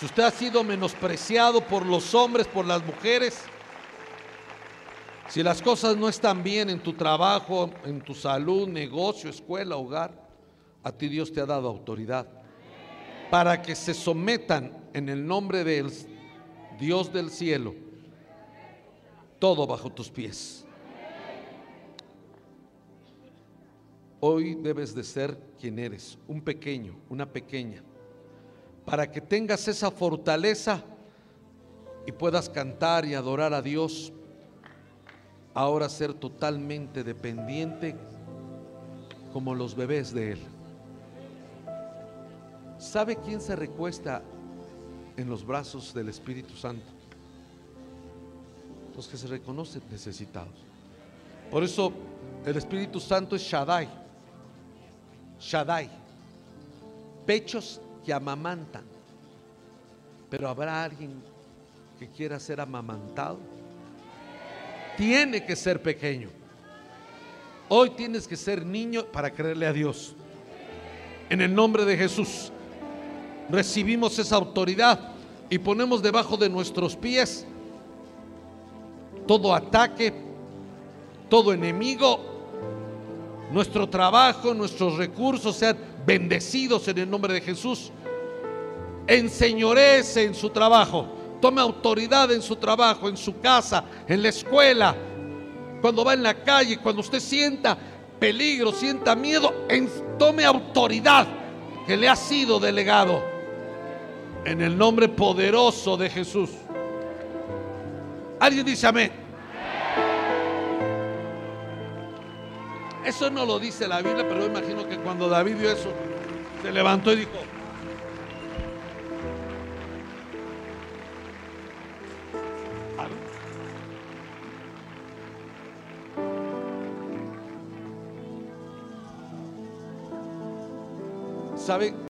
Speaker 1: Si usted ha sido menospreciado por los hombres, por las mujeres, si las cosas no están bien en tu trabajo, en tu salud, negocio, escuela, hogar, a ti Dios te ha dado autoridad para que se sometan en el nombre del Dios del cielo, todo bajo tus pies. Hoy debes de ser quien eres, un pequeño, una pequeña, para que tengas esa fortaleza y puedas cantar y adorar a Dios, ahora ser totalmente dependiente como los bebés de Él. ¿Sabe quién se recuesta en los brazos del Espíritu Santo? Los que se reconocen necesitados. Por eso el Espíritu Santo es Shaddai. Shaddai. Pechos que amamantan. Pero habrá alguien que quiera ser amamantado. Tiene que ser pequeño. Hoy tienes que ser niño para creerle a Dios. En el nombre de Jesús recibimos esa autoridad y ponemos debajo de nuestros pies todo ataque, todo enemigo, nuestro trabajo, nuestros recursos sean bendecidos en el nombre de Jesús. Enseñorece en su trabajo, tome autoridad en su trabajo, en su casa, en la escuela, cuando va en la calle, cuando usted sienta peligro, sienta miedo, en- tome autoridad que le ha sido delegado en el nombre poderoso de Jesús. Alguien dice amén. Eso no lo dice la Biblia, pero yo imagino que cuando David vio eso, se levantó y dijo, ¿sabe?